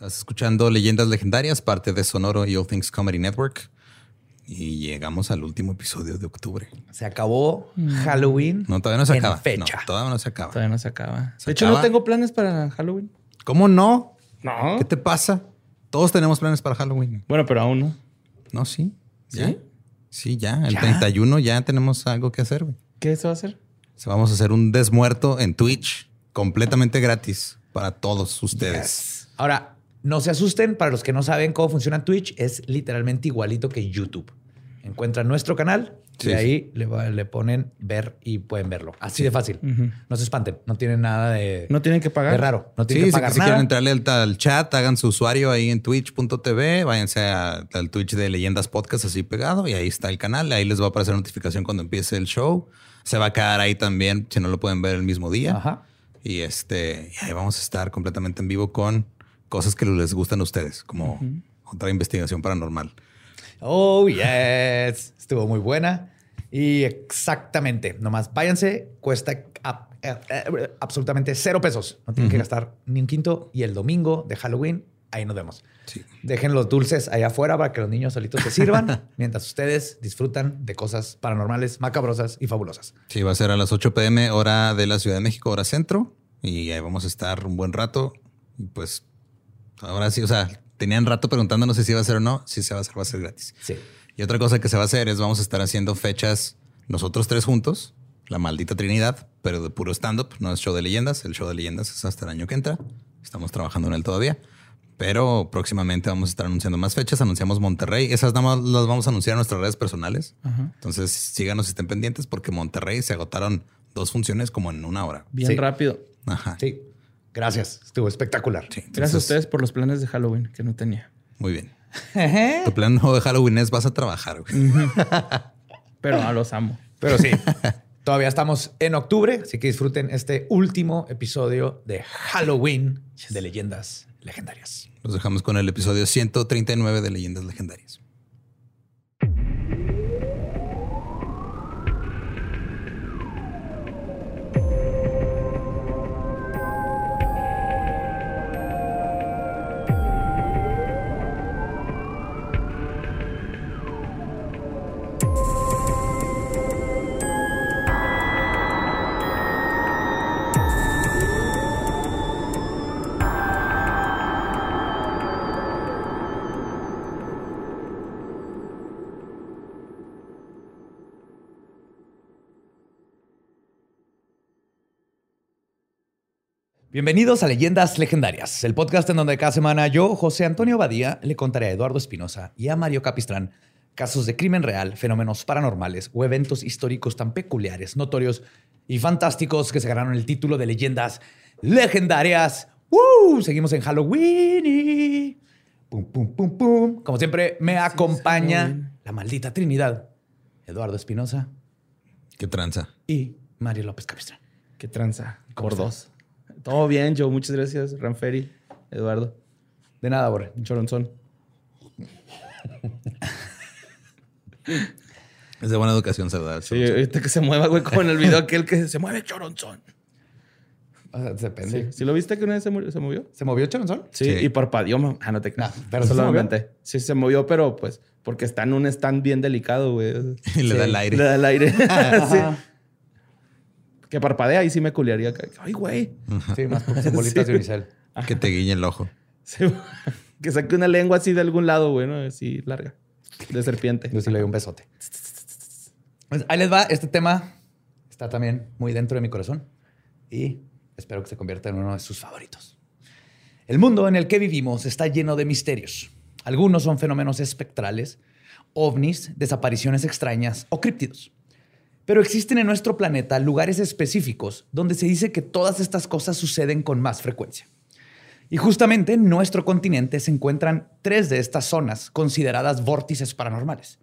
Estás escuchando Leyendas Legendarias, parte de Sonoro y All Things Comedy Network. Y llegamos al último episodio de octubre. Se acabó Halloween. No, todavía no se en acaba. Fecha. No, todavía no se acaba. Todavía no se acaba. ¿Se de hecho, acaba? no tengo planes para Halloween. ¿Cómo no? No. ¿Qué te pasa? Todos tenemos planes para Halloween. Bueno, pero aún no. No, sí. ¿Ya? ¿Sí? Sí, ya. El ¿Ya? 31 ya tenemos algo que hacer. güey. ¿Qué se va a hacer? Vamos a hacer un desmuerto en Twitch completamente gratis para todos ustedes. Ahora, no se asusten. Para los que no saben cómo funciona Twitch, es literalmente igualito que YouTube. Encuentran nuestro canal Sí, y ahí le, ponen ver y pueden verlo. Así de fácil. No se espanten. No tienen nada de, No tienen que pagar. de raro. No Sí, tienen que si, pagar si nada. quieren entrarle al, al chat, hagan su usuario ahí en twitch.tv, váyanse a- al Twitch de Leyendas Podcast así pegado y ahí está el canal. Ahí les va a aparecer notificación cuando empiece el show. Se va a quedar ahí también si no lo pueden ver el mismo día. Ajá. Y este, y ahí vamos a estar completamente en vivo con cosas que les gustan a ustedes, como otra investigación paranormal. Oh, yes. Estuvo muy buena. Y exactamente. Nomás váyanse. Cuesta a- a- a- absolutamente cero pesos. No tienen que gastar ni un quinto. Y el domingo de Halloween, ahí nos vemos. Sí. Dejen los dulces allá afuera para que los niños solitos se sirvan mientras ustedes disfrutan de cosas paranormales, macabrosas y fabulosas. Sí, va a ser a las 8 pm, hora de la Ciudad de México, hora centro. Y ahí vamos a estar un buen rato. Y pues ahora sí, o sea, tenían rato preguntándonos si se iba a hacer o no. Si se va a hacer, va a ser gratis. Sí. Y otra cosa que se va a hacer es vamos a estar haciendo fechas nosotros tres juntos, la maldita Trinidad, pero de puro stand-up, no es show de leyendas. El show de leyendas es hasta el año que entra. Estamos trabajando en él todavía. Pero próximamente vamos a estar anunciando más fechas. Anunciamos Monterrey. Esas nada más las vamos a anunciar en nuestras redes personales. Entonces síganos y estén pendientes porque Monterrey se agotaron dos funciones como en una hora. Bien Sí. rápido. Ajá. Sí. Gracias. Estuvo espectacular. Sí, Gracias a ustedes por los planes de Halloween que no tenía. Muy bien. Tu plan nuevo de Halloween es vas a trabajar. güey. Pero a los amo. Pero sí, todavía estamos en octubre, así que disfruten este último episodio de Halloween de Leyendas Legendarias. Los dejamos con el episodio 139 de Leyendas Legendarias. Bienvenidos a Leyendas Legendarias, el podcast en donde cada semana yo, José Antonio Badía, le contaré a Eduardo Espinosa y a Mario Capistrán casos de crimen real, fenómenos paranormales o eventos históricos tan peculiares, notorios y fantásticos que se ganaron el título de Leyendas Legendarias. ¡Woo! Seguimos en Halloween. y- Pum, pum, pum, pum. Como siempre, me acompaña la maldita Trinidad, Eduardo Espinosa Qué tranza. y Mario López Capistrán. Qué tranza. ¿Cómo Por estás? dos. Todo bien, Joe. Muchas gracias. Ranferi, Eduardo, De nada, Borre. Choronzón. Es de buena educación saludar. Sí, ahorita que se mueva, güey, como en el video aquel que se mueve Choronzón. O sea, depende. Sí. ¿Sí lo viste que una vez se, mu- se movió? ¿Se movió Charonzón? Sí, Sí. y parpadeó. ma- Ah, no te creas. No, pero sí se movió. Sí, se movió, pero pues porque está en un stand bien delicado, güey. Y le da el Le aire. da el aire. sí. Que parpadea y sí me culiaría. Ay, güey. Sí, más porque son bolitas Sí. de unicel. Que te guiñe el ojo. Sí, que saque una lengua así de algún lado, güey, ¿no? Así larga. De serpiente. Yo sí le doy un besote. Pues ahí les va. Este tema está también muy dentro de mi corazón y espero que se convierta en uno de sus favoritos. El mundo en el que vivimos está lleno de misterios. Algunos son fenómenos espectrales, ovnis, desapariciones extrañas o críptidos. Pero existen en nuestro planeta lugares específicos donde se dice que todas estas cosas suceden con más frecuencia. Y justamente en nuestro continente se encuentran tres de estas zonas consideradas vórtices paranormales.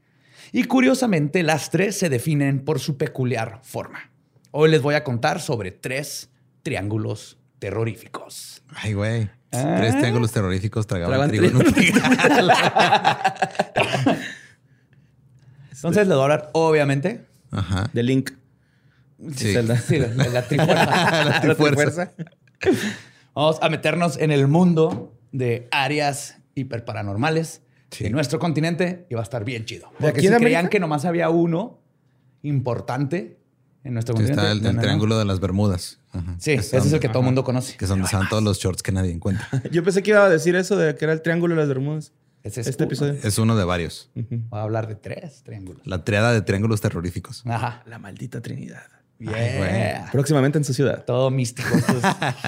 Y curiosamente, las tres se definen por su peculiar forma. Hoy les voy a contar sobre tres triángulos terroríficos. Ay, güey. Ah. Tres triángulos terroríficos tragaban trigo en un trigal. Entonces les voy a hablar, obviamente, Ajá. De Link. Sí. Zelda. sí, la, la trifuerza. La trifuerza. Vamos a meternos en el mundo de áreas hiperparanormales Sí. en nuestro continente y va a estar bien chido. ¿De Porque si de creían América? que nomás había uno importante en nuestro Sí, continente. está el, el no, no, no. triángulo de las Bermudas. Ajá. Sí, ese son- es el que todo el mundo conoce. Que es donde están todos los shorts que nadie encuentra. Yo pensé que iba a decir eso de que era el triángulo de las Bermudas. Ese es Este uno. episodio. Es uno de varios. Ujú. Voy a hablar de tres triángulos. La triada de triángulos terroríficos. Ajá. La maldita Trinidad. Yeah. Próximamente en su ciudad. Todo místico. esto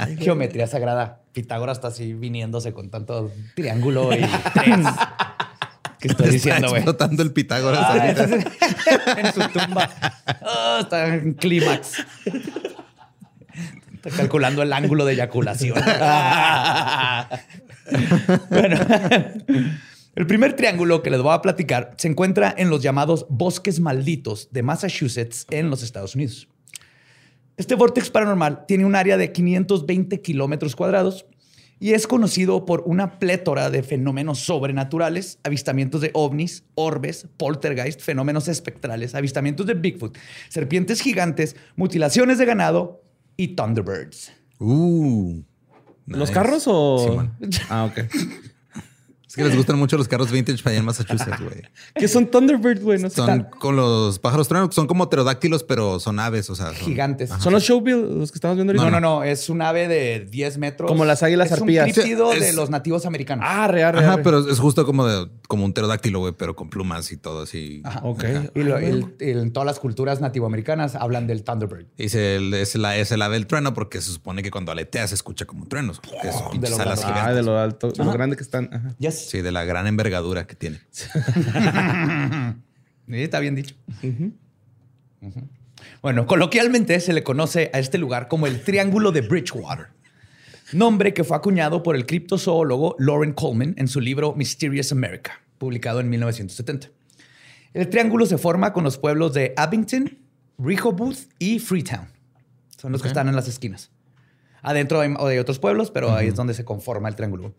es geometría sagrada. Pitágoras está así viniéndose con tanto triángulo y tres. ¿Qué estoy Está diciendo, güey? explotando el Pitágoras Ah, en su tumba. Ah, está en clímax. Está calculando el ángulo de eyaculación. bueno, el primer triángulo que les voy a platicar se encuentra en los llamados bosques malditos de Massachusetts en los Estados Unidos. Este vórtex paranormal tiene un área de 520 kilómetros cuadrados y es conocido por una plétora de fenómenos sobrenaturales, avistamientos de ovnis, orbes, poltergeist, fenómenos espectrales, avistamientos de Bigfoot, serpientes gigantes, mutilaciones de ganado y Thunderbirds. Uh, ¿Los nice. carros o...? Ah, ok. Es que les gustan mucho los carros vintage para allá en Massachusetts, güey. ¿Qué son Thunderbird, güey? No sé. Son con los pájaros truenos, son como pterodáctilos, pero son aves, o sea. son- Gigantes. ¿Son los Showbill los que estamos viendo ahorita? No, no, no, es un ave de 10 metros. Como las águilas es arpías. un críptido de es- los nativos americanos. Ah, real, real. Ajá, pero es justo como de como un pterodáctilo, güey, pero con plumas y todo así. Ajá. Ok. Y lo- el- el- en todas las culturas nativoamericanas hablan del Thunderbird. Dice, el- es, la, es el ave del trueno porque se supone que cuando aletea se escucha como truenos. Porque es pinches lo alas grande. Ah, de lo alto, de lo Ajá. grande que están. Ajá. Sí, de la gran envergadura que tiene. Sí, está bien dicho. Bueno, coloquialmente se le conoce a este lugar como el Triángulo de Bridgewater, nombre que fue acuñado por el criptozoólogo Lauren Coleman en su libro Mysterious America, publicado en 1970. El triángulo se forma con los pueblos de Abington, Rehoboth y Freetown. Son los que están en las esquinas. Adentro hay, hay otros pueblos, pero ahí es donde se conforma el triángulo.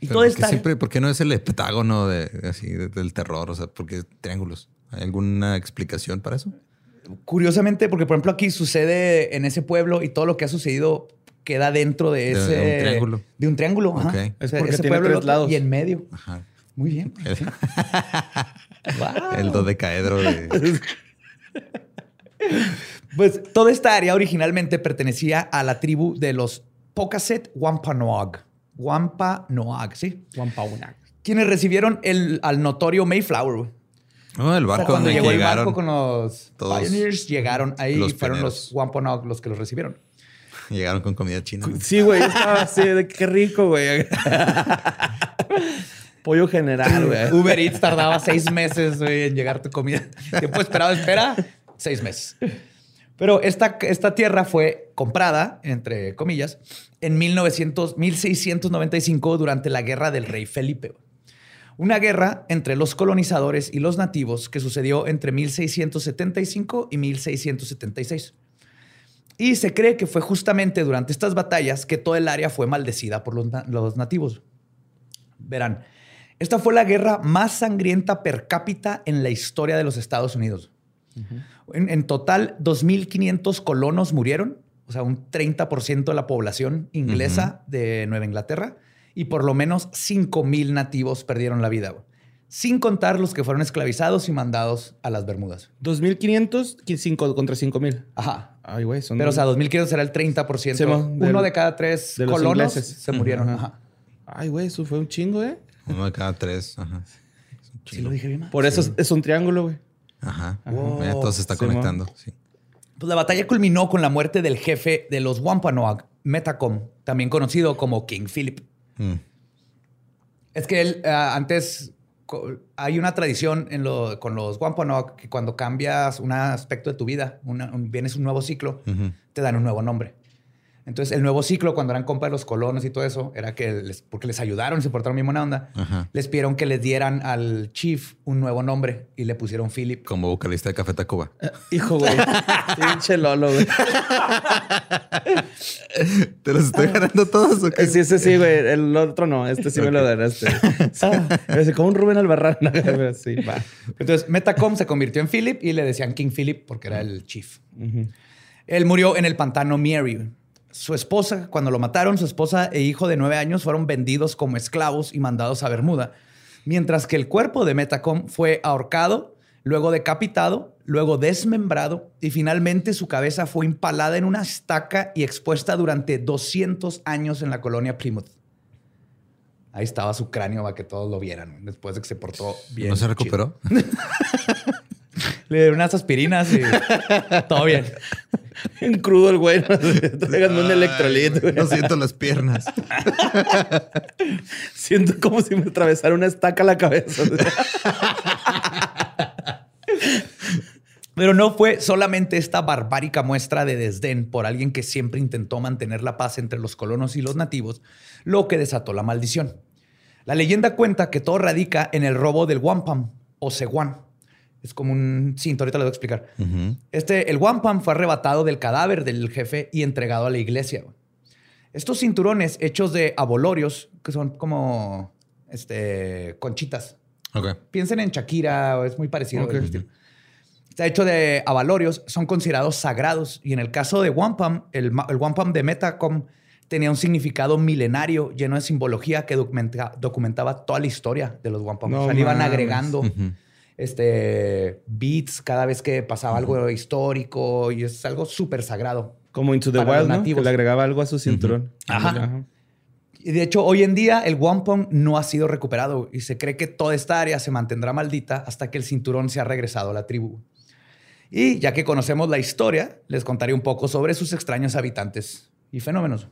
Y Pero todo porque está siempre, ¿por qué no es el heptágono de, así, de- del terror? O sea, ¿por qué triángulos? ¿Hay alguna explicación para eso? Curiosamente, porque por ejemplo aquí sucede en ese pueblo y todo lo que ha sucedido queda dentro de ese... de un triángulo. De un triángulo, ajá. Ok. O Es sea, porque ese tiene pueblo, el tres lados. Y en medio. Ajá. Muy bien. El, sí. Wow. el dodecaedro de... Pues toda esta área originalmente pertenecía a la tribu de los Pocasset Wampanoag. Wampanoag, ¿sí? Wampaunak. Quienes recibieron el, al notorio Mayflower. güey. Oh, el O sea, barco cuando donde llegó el llegaron. barco con los todos pioneers, llegaron ahí los y fueron pioneros. los Wampanoag los que los recibieron. Llegaron con comida china. Sí, güey. Estaba así de qué rico, güey. Pollo general, güey. Uber Eats tardaba seis meses güey, en llegar tu comida. Tiempo esperado, espera, seis meses. Pero esta, esta tierra fue comprada, entre comillas, en 1900, 1695 durante la guerra del rey Felipe. Una guerra entre los colonizadores y los nativos que sucedió entre 1675 y 1676. Y se cree que fue justamente durante estas batallas que todo el área fue maldecida por los, los nativos. Verán, esta fue la guerra más sangrienta per cápita en la historia de los Estados Unidos. En, en total, 2.500 colonos murieron, o sea, un 30% de la población inglesa de Nueva Inglaterra, y por lo menos 5.000 nativos perdieron la vida, güey. sin contar los que fueron esclavizados y mandados a las Bermudas. 2500 qui- cinco- contra 5000. Ajá. Ay, güey, son. Pero, o sea, 2.500 era el 30%. Sí, mo, del- Uno de cada tres de los colonos ingleses. se murieron. Ajá. Ajá. Ay, güey, eso fue un chingo, ¿eh? Uno de cada tres. Ajá. Es un Sí, lo dije bien. Por eso es, es un triángulo, güey. Ajá. Wow. Todo se está Simón. conectando. Sí. Pues la batalla culminó con la muerte del jefe de los Wampanoag, Metacom, también conocido como King Philip. Mm. Es que él ah, antes hay una tradición en lo- con los Wampanoag que cuando cambias un aspecto de tu vida, una- un- vienes un nuevo ciclo, te dan un nuevo nombre. Entonces, el nuevo ciclo, cuando eran compas de los colonos y todo eso, era que les, porque les ayudaron, se portaron bien buena onda, Ajá. les pidieron que les dieran al chief un nuevo nombre y le pusieron Philip. Como vocalista de Café Tacuba. Hijo, güey. Pinche Lolo, güey. ¿Te los estoy ganando todos o qué? Sí, ese sí, güey. El otro no. Este sí me lo ganaste. Es como un Rubén Albarrán. sí, va. Entonces, Metacom se convirtió en Philip y le decían King Philip porque era el chief. Él murió en el pantano Mary. Su esposa, cuando lo mataron, su esposa e hijo de nueve años fueron vendidos como esclavos y mandados a Bermuda, mientras que el cuerpo de Metacom fue ahorcado, luego decapitado, luego desmembrado y finalmente su cabeza fue empalada en una estaca y expuesta durante 200 años en la colonia Plymouth. Ahí estaba su cráneo para que todos lo vieran después de que se portó bien. ¿No se recuperó? Le dieron unas aspirinas y todo bien. En crudo el güey. Tráiganme un electrolito. güey. No siento las piernas. Siento como si me atravesara una estaca a la cabeza. Pero no fue solamente esta barbárica muestra de desdén por alguien que siempre intentó mantener la paz entre los colonos y los nativos lo que desató la maldición. La leyenda cuenta que todo radica en el robo del wampum o ceguán. Es como un cinto, ahorita lo voy a explicar. Este, el wampum fue arrebatado del cadáver del jefe y entregado a la iglesia. Estos cinturones hechos de abolorios, que son como este, conchitas. Piensen en Shakira, es muy parecido. Ok. ese estilo. Está hecho de avalorios, son considerados sagrados. Y en el caso de wampum, el, el wampum de Metacom tenía un significado milenario lleno de simbología que documenta- documentaba toda la historia de los wampum. No o sea, le iban agregando este, beats cada vez que pasaba algo histórico y es algo súper sagrado. Como Into the Wild, ¿no? Que le agregaba algo a su cinturón. Ajá. Y de hecho, hoy en día el wampum no ha sido recuperado y se cree que toda esta área se mantendrá maldita hasta que el cinturón sea regresado a la tribu. Y ya que conocemos la historia, les contaré un poco sobre sus extraños habitantes y fenómenos.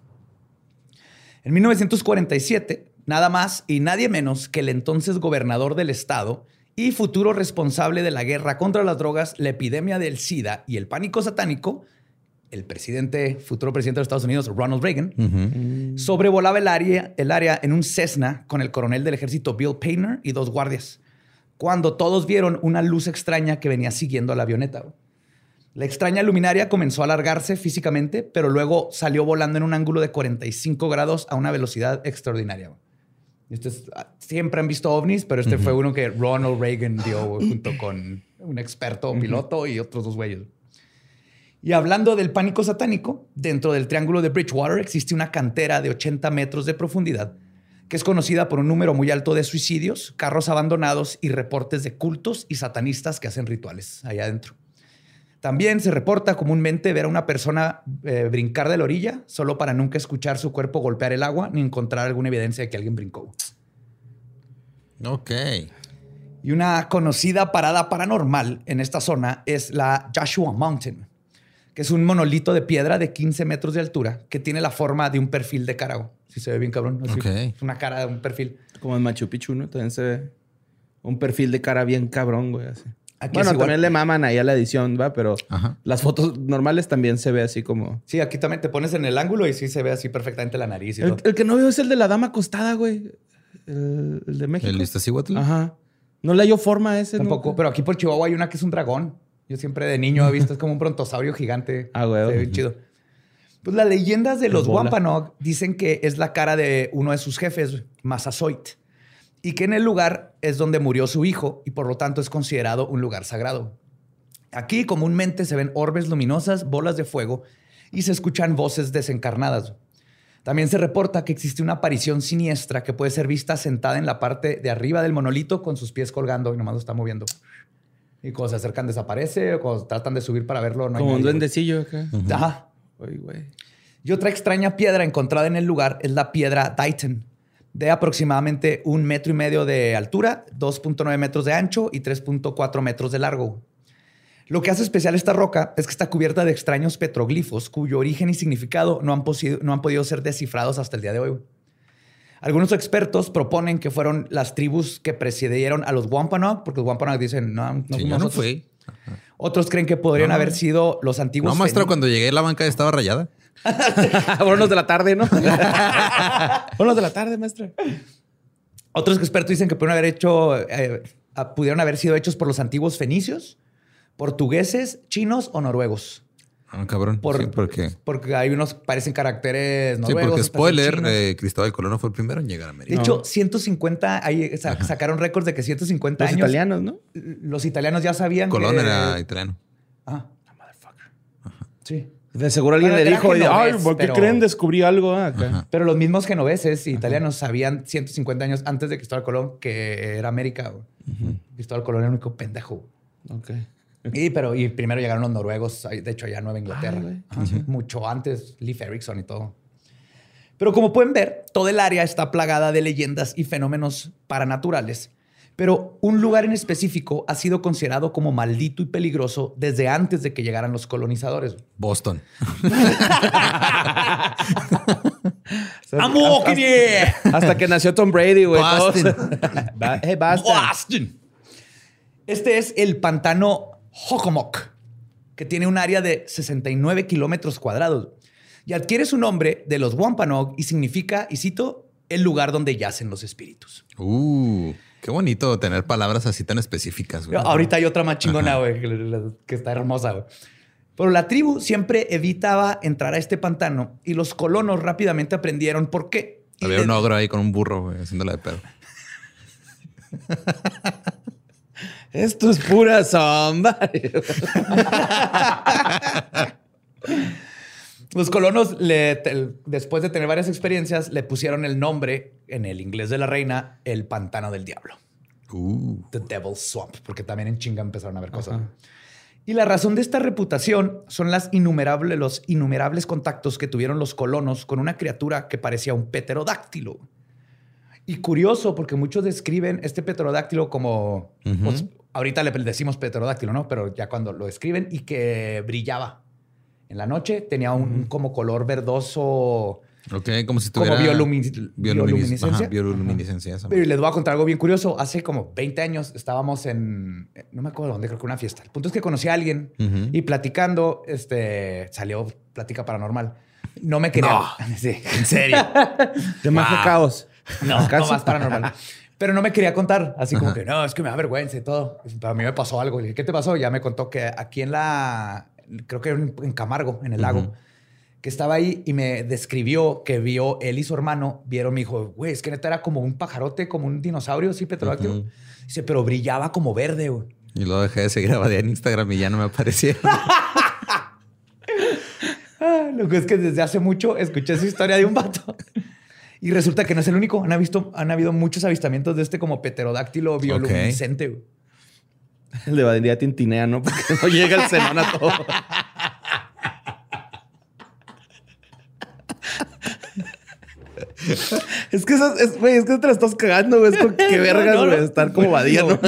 En 1947, nada más y nadie menos que el entonces gobernador del estado y futuro responsable de la guerra contra las drogas, la epidemia del SIDA y el pánico satánico, el presidente, futuro presidente de Estados Unidos, Ronald Reagan, sobrevolaba el área, el área en un Cessna con el coronel del ejército Bill Painter y dos guardias, cuando todos vieron una luz extraña que venía siguiendo a la avioneta. La extraña luminaria comenzó a alargarse físicamente, pero luego salió volando en un ángulo de 45 grados a una velocidad extraordinaria. Este es- ah, siempre han visto ovnis, pero este fue uno que Ronald Reagan dio junto con un experto piloto y otros dos güeyes. Y hablando del pánico satánico, dentro del Triángulo de Bridgewater existe una cantera de 80 metros de profundidad que es conocida por un número muy alto de suicidios, carros abandonados y reportes de cultos y satanistas que hacen rituales allá adentro. También se reporta comúnmente ver a una persona eh, brincar de la orilla solo para nunca escuchar su cuerpo golpear el agua ni encontrar alguna evidencia de que alguien brincó. Ok. Y una conocida parada paranormal en esta zona es la Joshua Mountain, que es un monolito de piedra de 15 metros de altura que tiene la forma de un perfil de cara. Si se ve bien cabrón. así. Ok. Es una cara de un perfil. Como en Machu Picchu, ¿no? También se ve un perfil de cara bien cabrón, güey. Así. Aquí bueno, igual. también le maman ahí a la edición, ¿va? Pero Ajá. las fotos normales también se ve así como... Sí, aquí también te pones en el ángulo y sí se ve así perfectamente la nariz y El, todo. el que no veo es el de la dama acostada, güey. El, el de México. ¿El Iztaccíhuatl? Ajá. No le hallo forma a ese. Tampoco, nunca. pero aquí por Chihuahua hay una que es un dragón. Yo siempre de niño he visto, es como un brontosaurio gigante. Ah, güey. Se ve chido. Pues las leyendas de los bola. Wampanoag dicen que es la cara de uno de sus jefes, Massasoit, y que en el lugar es donde murió su hijo y por lo tanto es considerado un lugar sagrado. Aquí comúnmente se ven orbes luminosas, bolas de fuego y se escuchan voces desencarnadas. También se reporta que existe una aparición siniestra que puede ser vista sentada en la parte de arriba del monolito con sus pies colgando y nomás lo está moviendo. Y cuando se acercan desaparece, o cuando tratan de subir para verlo no hay Como un duendecillo acá. Ajá. Güey. Y otra extraña piedra encontrada en el lugar es la piedra Dighton, de aproximadamente un metro y medio de altura, 2.9 metros de ancho y 3.4 metros de largo. Lo que hace especial esta roca es que está cubierta de extraños petroglifos cuyo origen y significado no han, no han podido ser descifrados hasta el día de hoy. Algunos expertos proponen que fueron las tribus que precedieron a los Wampanoag, porque los Wampanoag dicen, no, no Sí, fuimos yo no nosotros". fui. Otros creen que podrían No. haber sido los antiguos No, maestro, cuando llegué la banca estaba rayada. Buenos de la tarde, ¿no? Buenos de la tarde, maestra. Otros expertos dicen que pudieron haber hecho, eh, pudieron haber sido hechos por los antiguos fenicios, portugueses, chinos o noruegos. Ah, cabrón. Por- sí, porque, Porque hay unos que parecen caracteres sí, noruegos. porque otros spoiler, eh, Cristóbal Colón no fue el primero en llegar a de América. hecho, 150, ahí sa- sacaron récords de que 150 Los años. italianos, ¿no? Los italianos ya sabían Colón que- era italiano. Ah. Sí. De seguro alguien Bueno, le dijo, ay, genovés, ¿por qué pero- creen? Descubrí algo ah, acá. Pero los mismos genoveses y italianos sabían 150 años antes de Cristóbal Colón que era América. Cristóbal Colón era el único pendejo. Ok. Y, pero, y primero llegaron los noruegos, de hecho, allá a Nueva Inglaterra. Ay. Ajá, Mucho antes, Leif Erikson y todo. Pero como pueden ver, todo el área está plagada de leyendas y fenómenos paranaturales. Pero un lugar en específico ha sido considerado como maldito y peligroso desde antes de que llegaran los colonizadores. Boston. ¡Amo, hasta, que hasta que nació Tom Brady, güey. Boston. hey. Boston. Este es el pantano Hockomock, que tiene un área de 69 kilómetros cuadrados y adquiere su nombre de los Wampanoag y significa, y cito, el lugar donde yacen los espíritus. Uh, qué bonito tener palabras así tan específicas. güey. Ahorita hay otra más chingona, güey, que, está hermosa, güey. Pero la tribu siempre evitaba entrar a este pantano y los colonos rápidamente aprendieron por qué. Había un ogro ahí con un burro, güey, haciéndola de pedo. Esto es pura sombra. Los colonos, le- te- después de tener varias experiencias, le pusieron el nombre en el inglés de la reina, el pantano del diablo, Uh, The Devil's Swamp, porque también en chinga empezaron a ver cosas. Y la razón de esta reputación son las innumerables, los innumerables contactos que tuvieron los colonos con una criatura que parecía un pterodáctilo. Y curioso, porque muchos describen este pterodáctilo como, pues, ahorita le decimos pterodáctilo, ¿no? Pero ya cuando lo describen y que brillaba en la noche, tenía un como color verdoso, ok, como si como tuviera... biolumi- bioluminiscencia. Ajá, bioluminiscencia. Pero les voy a contar algo bien curioso. Hace como 20 años estábamos en, no me acuerdo dónde, creo que una fiesta. El punto es que conocí a alguien y platicando, este, salió plática paranormal. No me quería. Sí, en serio. De magia caos. No, no más paranormal. Pero no me quería contar, así como que no, es que me da vergüenza y todo. Pero a mí me pasó algo. Le dije, ¿qué te pasó? Ya me contó que aquí en la, creo que en, en Camargo, en el lago, que estaba ahí y me describió que vio él y su hermano, vieron, me dijo, güey, es que neta era como un pajarote, como un dinosaurio, sí, petrodáctilo. Dice, pero brillaba como verde, güey. Y luego dejé de seguir a Badía en Instagram y ya no me aparecía. Ah, Lo que es que desde hace mucho escuché esa historia de un vato. Y resulta que no es el único. Han, visto, han habido muchos avistamientos de este como pterodáctilo bioluminiscente. güey. El de Badía tintinea, ¿no? Porque no llega el cenón a todo. es que eso, es, güey, es que te la estás cagando, güey. Es con qué vergas, no, estar como Badía, ¿no?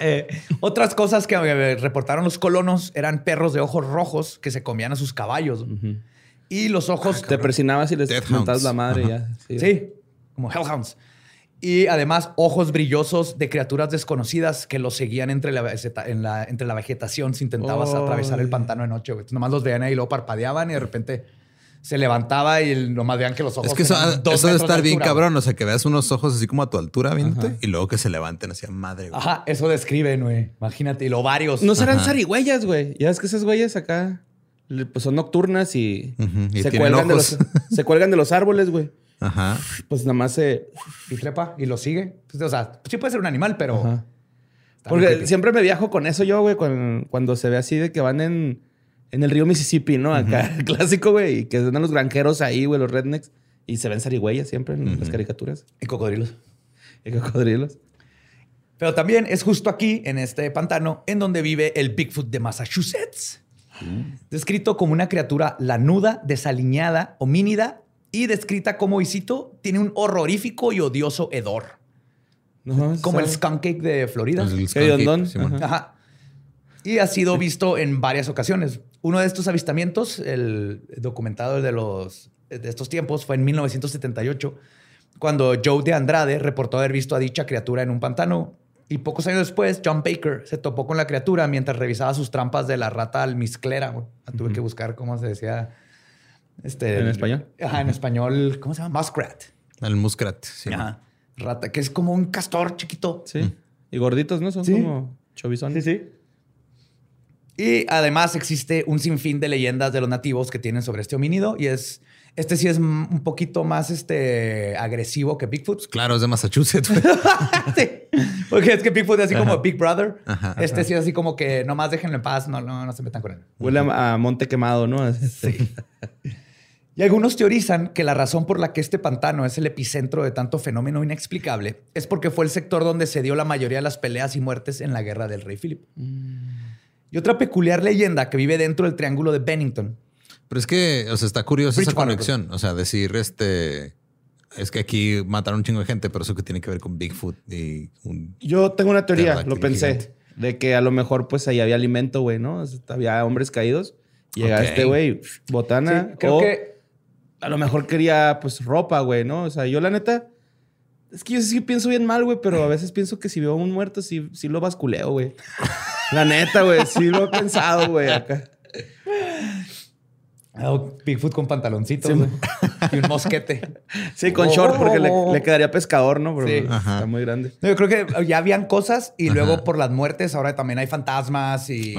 Eh, otras cosas que reportaron los colonos eran perros de ojos rojos que se comían a sus caballos. Y los ojos... Te presionabas y les Hounds. la madre Ajá. ya. Sí, como hellhounds. Y además ojos brillosos de criaturas desconocidas que los seguían entre la, vegeta- en la- entre la vegetación si intentabas atravesar el pantano de noche. güey. Entonces, nomás los veían ahí y luego parpadeaban y de repente se levantaba y nomás veían que los ojos es que eso, eso debe de estar bien altura, cabrón. O sea, que veas unos ojos así como a tu altura viéndote y luego que se levanten hacia madre. güey. Ajá, eso describen, güey. Imagínate, y lo varios. No serán Ajá. zarigüeyas, güey. Ya ves que esas güeyes acá pues son nocturnas y, y se, cuelgan de los, se cuelgan de los árboles, güey. Ajá. Pues nada más se... Y trepa y lo sigue. Pues, o sea, sí puede ser un animal, pero. Ajá. Porque siempre me viajo con eso yo, güey, cuando, cuando se ve así de que van en, en el río Mississippi, ¿no? Acá, clásico, güey, y que andan los granjeros ahí, güey, los rednecks, y se ven zarigüeyas siempre en las caricaturas. Y cocodrilos. Y cocodrilos. Pero también es justo aquí, en este pantano, en donde vive el Bigfoot de Massachusetts. Descrito como una criatura lanuda, desaliñada, homínida y descrita como, y cito, tiene un horrorífico y odioso hedor. No, Como el skunk cake de Florida. El skunk. Ajá. Ajá. Y ha sido visto en varias ocasiones. Uno de estos avistamientos, el documentado de, los, de estos tiempos, fue en 1978, cuando Joe de Andrade reportó haber visto a dicha criatura en un pantano. Y pocos años después, John Baker se topó con la criatura mientras revisaba sus trampas de la rata almizclera. Tuve que buscar cómo se decía. Este, ¿En español? Ajá, en español. ¿Cómo se llama? Muskrat. El muskrat. sí. Ajá. Rata, que es como un castor chiquito. Sí. Y gorditos, ¿no? Son Sí. como chovizones. sí. Y además existe un sinfín de leyendas de los nativos que tienen sobre este homínido y es Este sí es un poquito más este, agresivo que Bigfoot. Claro, es de Massachusetts. Sí. Porque es que Bigfoot es así como. Big Brother. Ajá, este sí es así como que nomás déjenlo en paz, no, no, no se metan con él. Huele a, a monte quemado, ¿no? Sí. Y algunos teorizan que la razón por la que este pantano es el epicentro de tanto fenómeno inexplicable es porque fue el sector donde se dio la mayoría de las peleas y muertes en la guerra del rey Philip. Y otra peculiar leyenda que vive dentro del triángulo de Bennington. Pero es que, o sea, está curiosa esa conexión. O sea, decir, este, es que aquí mataron un chingo de gente, pero eso que tiene que ver con Bigfoot y un... Yo tengo una teoría, lo pensé, gigante. de que a lo mejor pues ahí había alimento, güey, ¿no? O sea, había hombres caídos. Y Llega Ok. este güey, botana. Sí, creo o que a lo mejor quería pues ropa, güey, ¿no? O sea, yo la neta, es que yo sí pienso bien mal, güey, pero a veces pienso que si veo a un muerto, sí, sí lo basculeo, güey. La neta, güey, sí lo he pensado, güey, acá. Bigfoot con pantaloncitos Sí. güey. y un mosquete. Sí, con short, porque le, le quedaría pescador, ¿no? Pero Sí. pues, está muy grande. No, yo creo que ya habían cosas y Ajá. luego por las muertes ahora también hay fantasmas y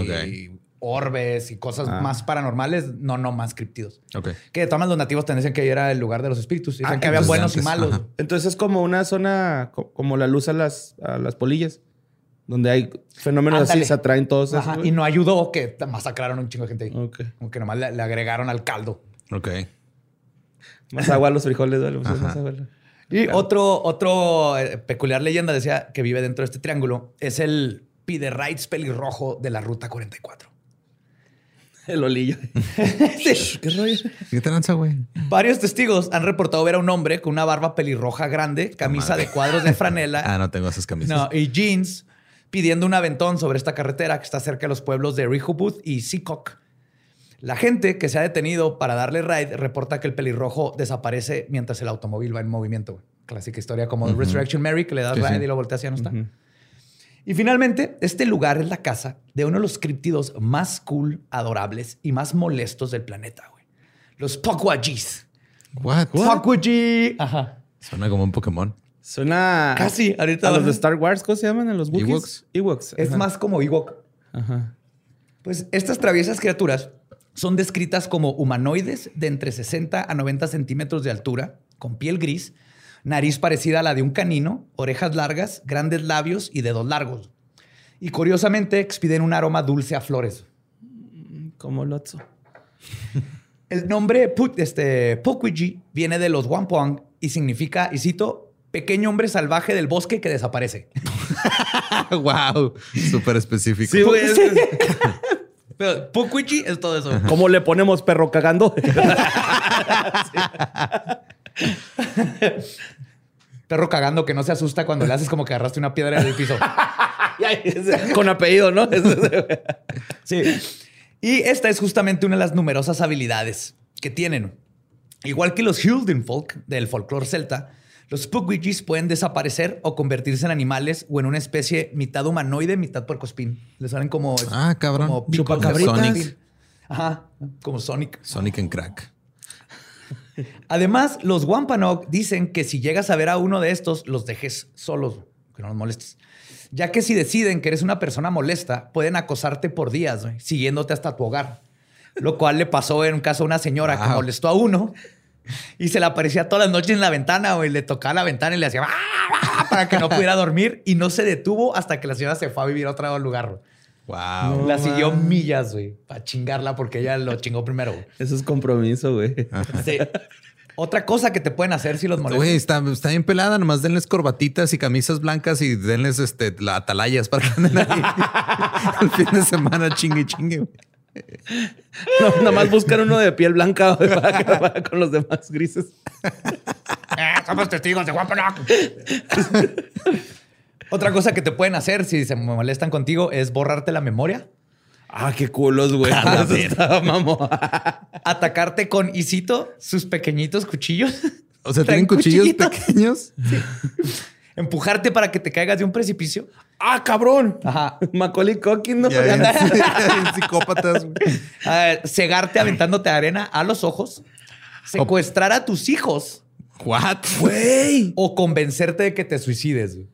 orbes y cosas Ah. más paranormales, no, no más criptidos. Ok. Que de todas maneras los nativos te decían que era el lugar de los espíritus. Dicen Ah, que había buenos y malos. ajá. Entonces es como una zona, co- como la luz a las, a las polillas, donde hay fenómenos Ándale. así, se atraen todos Ajá, y no ayudó que masacraron un chingo de gente ahí. Ok. Como que nomás le, le agregaron al caldo. Ok. Más agua a los frijoles, güey. pues, Ajá. más agua. Y Claro. otro, otro eh, peculiar leyenda decía que vive dentro de este triángulo es el Piderrites pelirrojo de la Ruta 44. El olillo. Sí. ¿Qué rollo? ¿Qué tranza, güey? Varios testigos han reportado ver a un hombre con una barba pelirroja grande, camisa madre. de cuadros de franela Ah, no tengo esas camisas. no, y jeans pidiendo un aventón sobre esta carretera que está cerca de los pueblos de Rehoboth y Seacock. La gente que se ha detenido para darle ride reporta que el pelirrojo desaparece mientras el automóvil va en movimiento. güey. Clásica historia como Ujú. Resurrection Mary, que le das Sí, ride sí. y lo volteas y ya no está. Y finalmente, este lugar es la casa de uno de los críptidos más cool, adorables y más molestos del planeta, güey. Los Pukwajis. What? Pukwajee. Ajá. Suena como un Pokémon. Suena Casi, ahorita. a los de Star Wars, ¿cómo se llaman? ¿A los Wookiees? Ewoks. Ewoks. Es más como Ewok. Ajá. Pues estas traviesas criaturas son descritas como humanoides de entre 60 a 90 centímetros de altura, con piel gris, nariz parecida a la de un canino, orejas largas, grandes labios y dedos largos. Y curiosamente expiden un aroma dulce a flores. Como Lotso. El nombre Put, este, Pukwiji viene de los Wampong y significa, y cito, pequeño hombre salvaje del bosque que desaparece. wow. Súper específico. Sí, güey. es- Pero Pukwiji es todo eso. ¿Cómo le ponemos perro cagando? Perro cagando que no se asusta cuando le haces como que agarraste una piedra del piso. Con apellido, ¿no? Sí. Y esta es justamente una de las numerosas habilidades que tienen. Igual que los Hildenfolk del folclore celta, los Pukwidgis pueden desaparecer o convertirse en animales o en una especie mitad humanoide, mitad puercoespín. Le salen como... Ah, cabrón. Como Chupacabritas. puercoespín. Ajá, como Sonic. Sonic en crack. Además, los Wampanoag dicen que si llegas a ver a uno de estos, los dejes solos, que no los molestes. Ya que si deciden que eres una persona molesta, pueden acosarte por días, siguiéndote hasta tu hogar. Lo cual le pasó en un caso a una señora que molestó a uno y se le aparecía todas las noches en la ventana, güey. Le tocaba la ventana y le hacía "Ah, ah", para que no pudiera dormir y no se detuvo hasta que la señora se fue a vivir a otro lugar. Wow. No. la siguió man. millas, güey, para chingarla porque ella lo chingó primero. güey. Eso es compromiso, güey. Sí. Otra cosa que te pueden hacer si los molestas. Güey, está, está bien pelada. Nomás denles corbatitas y camisas blancas y denles este, la atalayas para que anden ahí el fin de semana chingue chingue. güey. No, nada más buscan uno de piel blanca para que vaya con los demás grises. Eh, somos testigos de Wampanoag. Otra cosa que te pueden hacer si se molestan contigo es borrarte la memoria, Ah, qué culos, güey. Mamón. atacarte con, y cito, sus pequeñitos cuchillos, O sea, tienen cuchillos pequeños. empujarte para que te caigas de un precipicio. Ah, cabrón. Ajá. Macaulay Culkin, ¿no? Ya psicópatas. güey. Ah, cegarte aventándote arena a los ojos, secuestrar a tus hijos What? Güey. o convencerte de que te suicides. güey.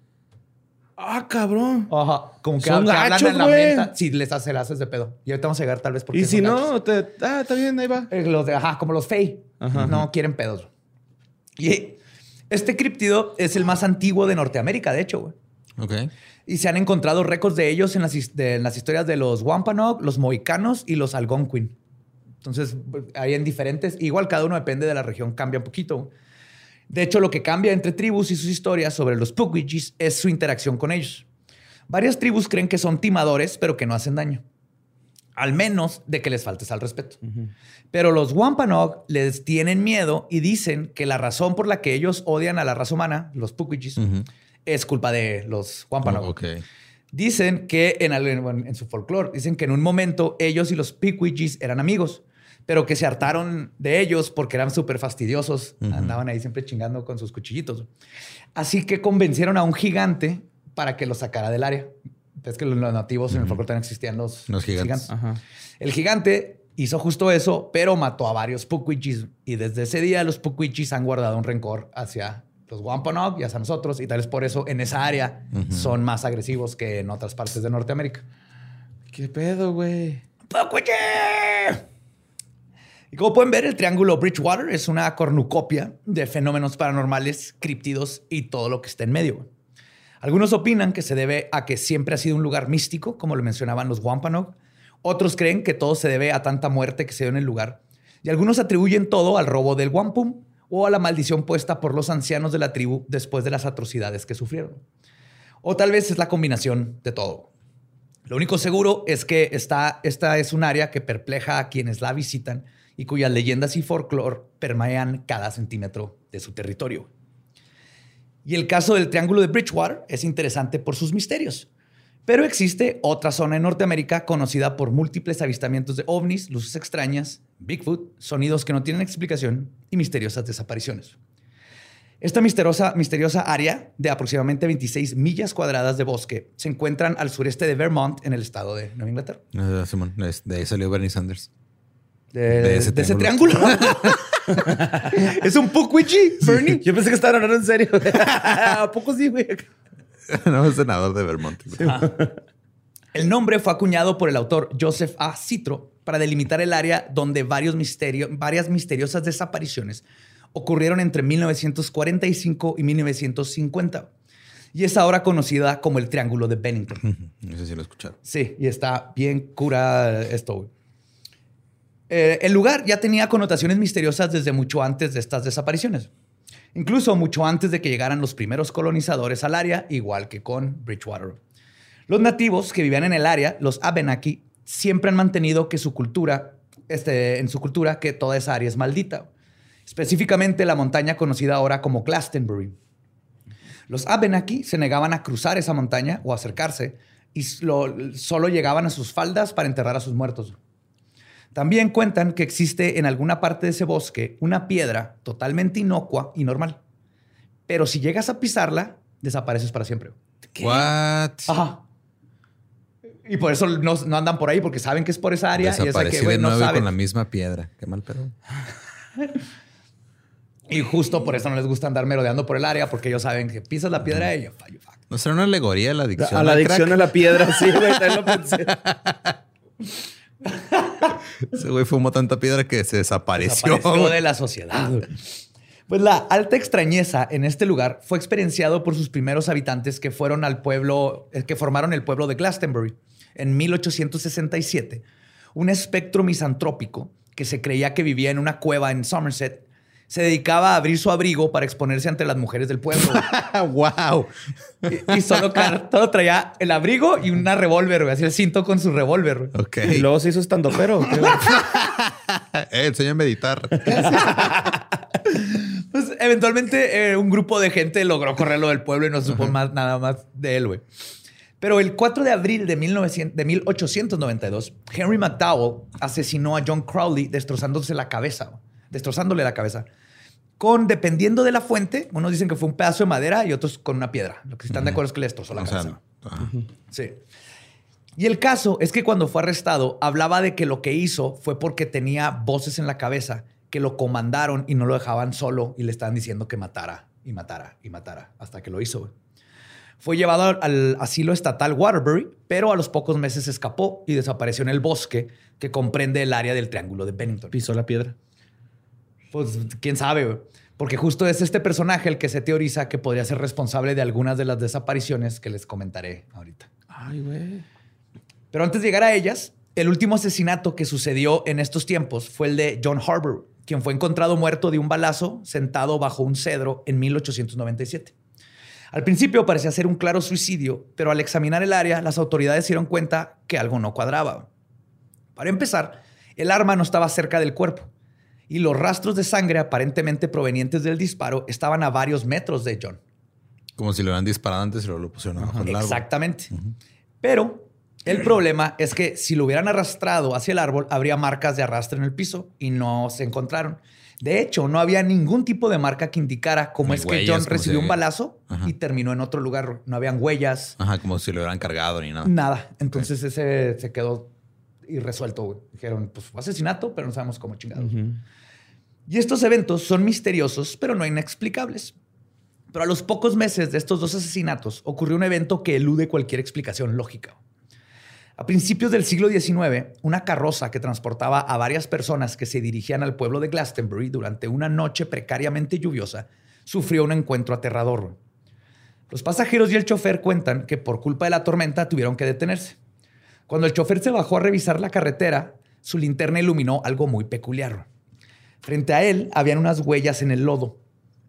Ah, cabrón. Ajá. Como que, Son que hablan gachos, en la güey. menta. Si les haces, haces de pedo. Y ahorita vamos a llegar tal vez porque Y si no, te... Ah, está bien, ahí va. Eh, Los de, ajá, como los Fey. Ajá. No quieren pedos. Y este criptido es el más antiguo de Norteamérica, de hecho, güey. Ok. Y se han encontrado récords de ellos en las, his- de- en las historias de los Wampanoag, los Mohicanos y los Algonquin. Entonces, hay en diferentes. Igual cada uno depende de la región, cambia un poquito. De hecho, lo que cambia entre tribus y sus historias sobre los Pukwudgies es su interacción con ellos. Varias tribus creen que son timadores, pero que no hacen daño. Al menos de que les faltes al respeto. Pero los Wampanoag les tienen miedo y dicen que la razón por la que ellos odian a la raza humana, los Ujú. es culpa de los Wampanoag. Oh. Dicen que en, en- su folclore, dicen que en un momento ellos y los Pequidgis eran amigos, pero que se hartaron de ellos porque eran súper fastidiosos. Andaban ahí siempre chingando con sus cuchillitos. Así que convencieron a un gigante para que los sacara del área. Es que los los nativos en el folclore también existían los, Los gigantes. Ajá. El gigante hizo justo eso, pero mató a varios Pukwudgies. Y desde ese día los Pukwudgies han guardado un rencor hacia los Wampanoag y hacia nosotros. Y tal vez por eso en esa área son más agresivos que en otras partes de Norteamérica. ¿Qué pedo, güey? ¡Pukwudgie! Y como pueden ver, el triángulo Bridgewater es una cornucopia de fenómenos paranormales, críptidos y todo lo que está en medio. Algunos opinan que se debe a que siempre ha sido un lugar místico, como lo mencionaban los Wampanoag. Otros creen que todo se debe a tanta muerte que se dio en el lugar. Y algunos atribuyen todo al robo del Wampum o a la maldición puesta por los ancianos de la tribu después de las atrocidades que sufrieron. O tal vez es la combinación de todo. Lo único seguro es que esta, esta es un área que perpleja a quienes la visitan y cuyas leyendas y folclore permean cada centímetro de su territorio. Y el caso del Triángulo de Bridgewater es interesante por sus misterios. Pero existe otra zona en Norteamérica conocida por múltiples avistamientos de ovnis, luces extrañas, Bigfoot, sonidos que no tienen explicación y misteriosas desapariciones. Esta misteriosa, misteriosa área de aproximadamente 26 millas cuadradas de bosque se encuentran al sureste de Vermont, en el estado de Nueva Inglaterra. Ah, de ahí salió Bernie Sanders. De, De ese de ese triángulo. es un Pukwudgie, Bernie. Yo pensé que estaban hablando en serio. ¿A poco sí, güey? no, es senador de Vermont. El nombre fue acuñado por el autor Joseph A. Citro para delimitar el área donde varios misterio- varias misteriosas desapariciones ocurrieron entre 1945 y 1950. Y es ahora conocida como el Triángulo de Bennington. No sé si lo escucharon. Sí, y está bien cura esto. güey. Eh, el lugar ya tenía connotaciones misteriosas desde mucho antes de estas desapariciones. Incluso mucho antes de que llegaran los primeros colonizadores al área, igual que con Bridgewater. Los nativos que vivían en el área, los Abenaki, siempre han mantenido que su cultura, este, en su cultura, que toda esa área es maldita. Específicamente la montaña conocida ahora como Glastonbury. Los Abenaki se negaban a cruzar esa montaña o acercarse y lo- solo llegaban a sus faldas para enterrar a sus muertos. También cuentan que existe en alguna parte de ese bosque una piedra totalmente inocua y normal. Pero si llegas a pisarla, desapareces para siempre. What? Ajá. Y por eso no, no andan por ahí, porque saben que es por esa área. Y, es de Desaparecí que, de no nuevo y saben. con la misma piedra. Qué mal pedo. Y justo por eso no les gusta andar merodeando por el área, porque ellos saben que pisas la piedra y ya, you fuck. ¿No será una alegoría de la adicción? A la adicción crack? a la piedra, sí, güey. Ese güey fumó tanta piedra que se desapareció. Desapareció de la sociedad. Pues la alta extrañeza en este lugar fue experienciado por sus primeros habitantes que fueron al pueblo, eh, que formaron el pueblo de Glastonbury en 1867. Un espectro misantrópico que se creía que vivía en una cueva en Somerset se dedicaba a abrir su abrigo para exponerse ante las mujeres del pueblo. wow. y, y solo, solo traía el abrigo y una revólver, güey. Así el cinto con su revólver. Ok. Y luego se hizo estando pero. Eh, enseña a meditar. Pues eventualmente eh, un grupo de gente logró correrlo del pueblo y no supo más, nada más de él, güey. Pero el 4 de abril de, 1900 de 1892, Henry McDowell asesinó a John Crowley destrozándose la cabeza, destrozándole la cabeza. Con, dependiendo de la fuente, unos dicen que fue un pedazo de madera y otros con una piedra. Lo que sí están de acuerdo es que le destrozó la O sea, cabeza. Sí. Y el caso es que cuando fue arrestado, hablaba de que lo que hizo fue porque tenía voces en la cabeza que lo comandaron y no lo dejaban solo y le estaban diciendo que matara y matara y matara hasta que lo hizo. Fue llevado al asilo estatal Waterbury, pero a los pocos meses escapó y desapareció en el bosque que comprende el área del Triángulo de Bennington. Pisó la piedra. Pues quién sabe, güey. Porque justo es este personaje el que se teoriza que podría ser responsable de algunas de las desapariciones que les comentaré ahorita. Ay, güey. Pero antes de llegar a ellas, el último asesinato que sucedió en estos tiempos fue el de John Harbour, quien fue encontrado muerto de un balazo sentado bajo un cedro en 1897. Al principio parecía ser un claro suicidio, pero al examinar el área, las autoridades se dieron cuenta que algo no cuadraba. Para empezar, el arma no estaba cerca del cuerpo y los rastros de sangre aparentemente provenientes del disparo estaban a varios metros de John. Como si lo hubieran disparado antes y lo pusieron abajo del árbol. Exactamente. Pero el problema es que si lo hubieran arrastrado hacia el árbol, habría marcas de arrastre en el piso y no se encontraron. De hecho, no había ningún tipo de marca que indicara cómo hay es que John recibió si- un balazo Ajá. y terminó en otro lugar. No habían huellas, Ajá, como si lo hubieran cargado ni nada. nada. Entonces ese se quedó irresuelto. Dijeron, pues fue asesinato, pero no sabemos cómo chingados. Y estos eventos son misteriosos, pero no inexplicables. Pero a los pocos meses de estos dos asesinatos ocurrió un evento que elude cualquier explicación lógica. A principios del siglo XIX, una carroza que transportaba a varias personas que se dirigían al pueblo de Glastonbury durante una noche precariamente lluviosa sufrió un encuentro aterrador. Los pasajeros y el chofer cuentan que por culpa de la tormenta tuvieron que detenerse. Cuando el chofer se bajó a revisar la carretera, su linterna iluminó algo muy peculiar. Frente a él habían unas huellas en el lodo.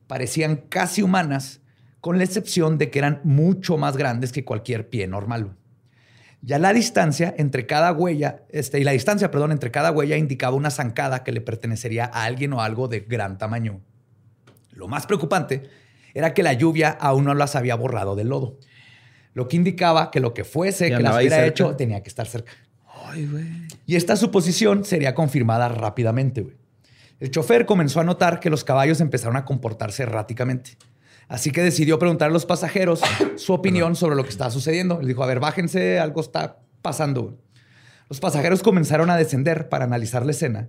Parecían casi humanas, con la excepción de que eran mucho más grandes que cualquier pie normal. Ya la distancia entre cada huella, este, y la distancia, perdón, entre cada huella indicaba una zancada que le pertenecería a alguien o algo de gran tamaño. Lo más preocupante era que la lluvia aún no las había borrado del lodo, lo que indicaba que lo que fuese que las hubiera cerca. hecho tenía que estar cerca. Ay. Y esta suposición sería confirmada rápidamente. güey. El chofer comenzó a notar que los caballos empezaron a comportarse erráticamente. Así que decidió preguntar a los pasajeros su opinión sobre lo que estaba sucediendo. Le dijo, a ver, bájense, algo está pasando. güey". Los pasajeros comenzaron a descender para analizar la escena,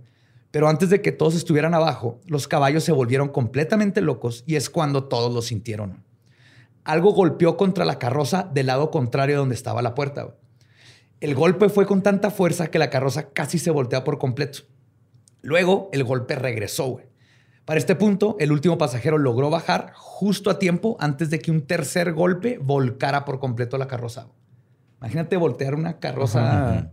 pero antes de que todos estuvieran abajo, los caballos se volvieron completamente locos y es cuando todos lo sintieron. Algo golpeó contra la carroza del lado contrario donde estaba la puerta. El golpe fue con tanta fuerza que la carroza casi se voltea por completo. Luego, el golpe regresó. güey. Para este punto, el último pasajero logró bajar justo a tiempo antes de que un tercer golpe volcara por completo la carroza. Imagínate voltear una carroza.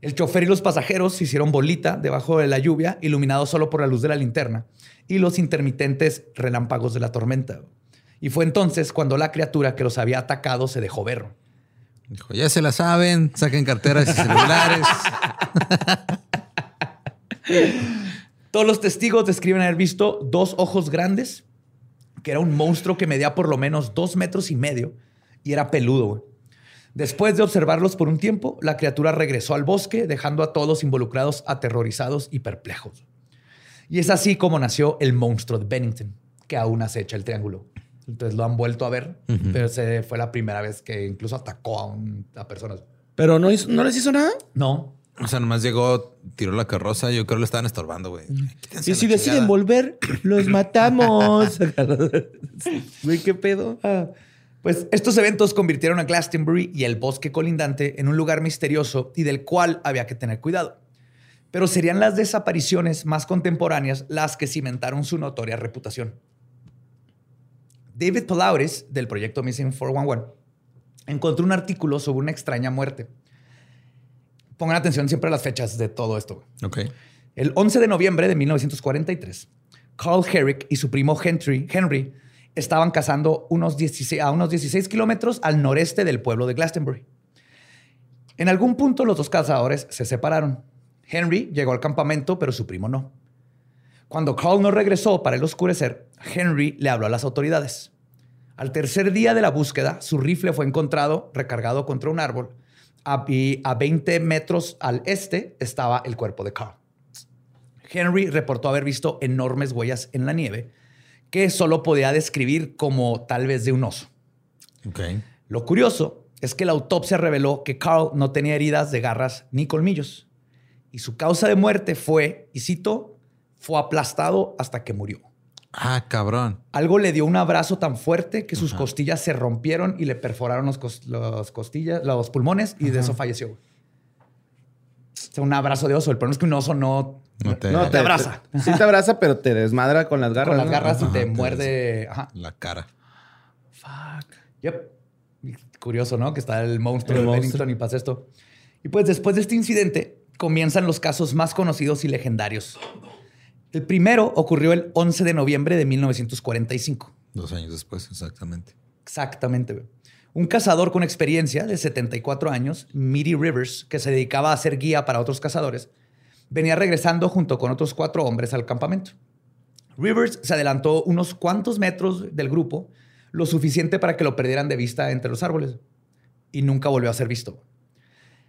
El chofer y los pasajeros se hicieron bolita debajo de la lluvia, iluminados solo por la luz de la linterna y los intermitentes relámpagos de la tormenta. Y fue entonces cuando la criatura que los había atacado se dejó ver. Dijo, ya se la saben, saquen carteras y celulares. Todos los testigos describen haber visto dos ojos grandes, que era un monstruo que medía por lo menos dos metros y medio y era peludo. Después de observarlos por un tiempo, la criatura regresó al bosque, dejando a todos involucrados aterrorizados y perplejos. Y es así como nació el monstruo de Bennington, que aún acecha el triángulo. Entonces lo han vuelto a ver, pero se fue la primera vez que incluso atacó a, un- a personas. Pero no, hizo- no les hizo nada. No, O sea, nomás llegó, tiró la carroza. Yo creo que le estaban estorbando, güey. Quítense Y si la deciden chingada. volver, los matamos. Güey, qué pedo. Ah, Pues estos eventos convirtieron a Glastonbury y el bosque colindante en un lugar misterioso y del cual había que tener cuidado. Pero serían las desapariciones más contemporáneas las que cimentaron su notoria reputación. David Palauris, del proyecto Missing 411, encontró un artículo sobre una extraña muerte. Pongan atención siempre a las fechas de todo esto. Ok. El 11 de noviembre de 1943, Carl Herrick y su primo Henry, Henry estaban cazando unos 16, a unos 16 kilómetros al noreste del pueblo de Glastonbury. En algún punto los dos cazadores se separaron. Henry llegó al campamento, pero su primo no. Cuando Carl no regresó para el oscurecer, Henry le habló a las autoridades. Al tercer día de la búsqueda, su rifle fue encontrado recargado contra un árbol y a 20 metros al este estaba el cuerpo de Carl. Henry reportó haber visto enormes huellas en la nieve que solo podía describir como tal vez de un oso. Lo curioso es que la autopsia reveló que Carl no tenía heridas de garras ni colmillos y su causa de muerte fue, y cito, fue aplastado hasta que murió. Ah, cabrón. Algo le dio un abrazo tan fuerte que sus costillas se rompieron y le perforaron los, cos- los costillas, los pulmones y de eso falleció. güey. O sea, un abrazo de oso. El problema es que un oso no, No te- No, te, abraza. te- sí te abraza, pero te desmadra con las garras. con las ¿no? garras y Ajá, te te muerde. Ajá. La cara. Fuck. Yep. Curioso, ¿no? Que está el monstruo El de monstruo. Bennington y pasa esto. Y pues después de este incidente comienzan los casos más conocidos y legendarios. El primero ocurrió el 11 de noviembre de 1945. Dos años después, exactamente. Exactamente. Un cazador con experiencia de 74 años, Mitty Rivers, que se dedicaba a ser guía para otros cazadores, venía regresando junto con otros cuatro hombres al campamento. Rivers se adelantó unos cuantos metros del grupo, lo suficiente para que lo perdieran de vista entre los árboles, y nunca volvió a ser visto.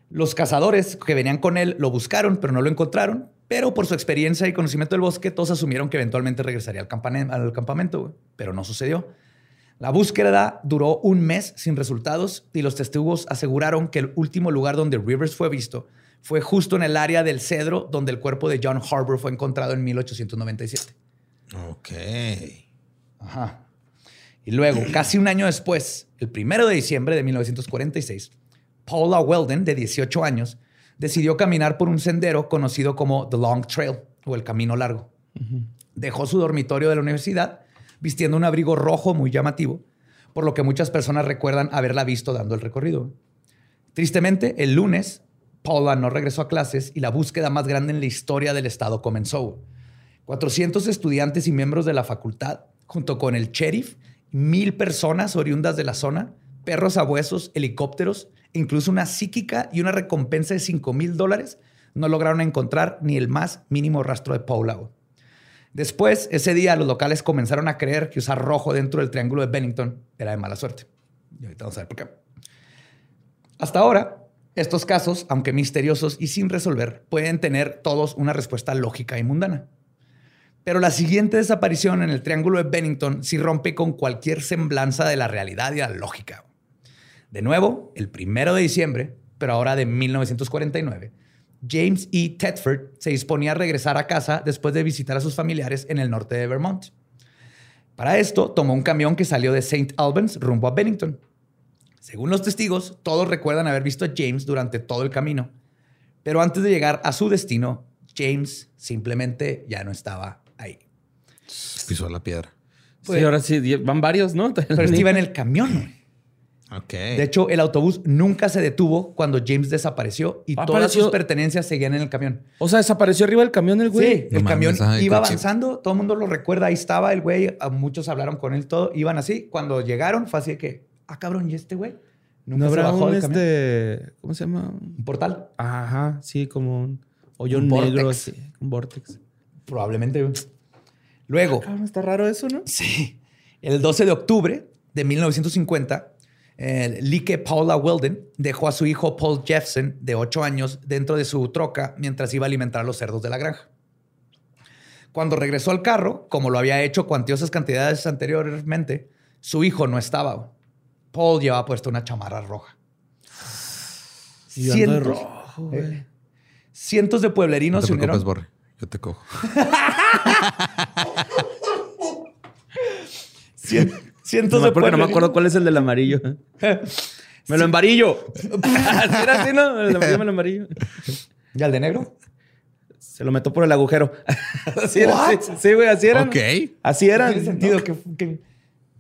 Los cazadores que venían con él lo buscaron, pero no lo encontraron. Pero por su experiencia y conocimiento del bosque, todos asumieron que eventualmente regresaría al, al campamento, pero no sucedió. La búsqueda duró un mes sin resultados y los testigos aseguraron que el último lugar donde Rivers fue visto fue justo en el área del cedro donde el cuerpo de John Harbour fue encontrado en 1897. Ok. Ajá. Y luego, casi un año después, el primero de diciembre de 1946, Paula Weldon, de 18 años, decidió caminar por un sendero conocido como The Long Trail o el Camino Largo. Dejó su dormitorio de la universidad vistiendo un abrigo rojo muy llamativo, por lo que muchas personas recuerdan haberla visto dando el recorrido. Tristemente, el lunes, Paula no regresó a clases y la búsqueda más grande en la historia del estado comenzó. 400 estudiantes y miembros de la facultad, junto con el sheriff, mil personas oriundas de la zona, perros abuesos, helicópteros, incluso una psíquica y una recompensa de 5 mil dólares, no lograron encontrar ni el más mínimo rastro de Paula. Después, ese día, los locales comenzaron a creer que usar rojo dentro del triángulo de Bennington era de mala suerte. Y ahorita vamos a ver por qué. Hasta ahora, estos casos, aunque misteriosos y sin resolver, pueden tener todos una respuesta lógica y mundana. Pero la siguiente desaparición en el Triángulo de Bennington sí rompe con cualquier semblanza de la realidad y la lógica. De nuevo, el primero de diciembre, pero ahora de 1949, James E. Tedford se disponía a regresar a casa después de visitar a sus familiares en el norte de Vermont. Para esto, tomó un camión que salió de St. Albans rumbo a Bennington. Según los testigos, todos recuerdan haber visto a James durante todo el camino. Pero antes de llegar a su destino, James simplemente ya no estaba ahí. Pisó la piedra. sí, ahora sí, van varios, ¿no? Pero este iba en el camión. De hecho, el autobús nunca se detuvo cuando James desapareció y todas Apareció- sus pertenencias seguían en el camión. O sea, desapareció arriba del camión el güey. Sí, el camión ay, iba coche. avanzando, todo el mundo lo recuerda, ahí estaba el güey, muchos hablaron con él, todo, iban así. Cuando llegaron fue así de que, ah, cabrón, ¿y este güey? Nunca ¿No se habrá bajó un del camión. este... ¿Cómo se llama? Un portal, Ajá, sí, como un hoyo Un negro, vortex. así, un vortex. probablemente. güey. Luego, Cabrón, está raro eso, ¿no? Sí. El 12 de octubre de 1950, eh, Like Paula Weldon dejó a su hijo Paul Jeffson, de 8 años, dentro de su troca mientras iba a alimentar a los cerdos de la granja. Cuando regresó al carro, como lo había hecho cuantiosas cantidades anteriormente, su hijo no estaba. Paul llevaba puesto una chamarra roja. Y ando de Cientos- rojo, güey. eh, cientos de No pueblerinos te se unieron. Borre. Yo te cojo. Cien- cientos No, de porque no me acuerdo cuál es el del amarillo. Me lo embarillo. así era así, ¿no? El amarillo me lo embarillo. ¿Y al de negro? Se lo meto por el agujero. así era. What? Sí, sí, güey, así eran. Ok. Así eran. Tiene sentido que, que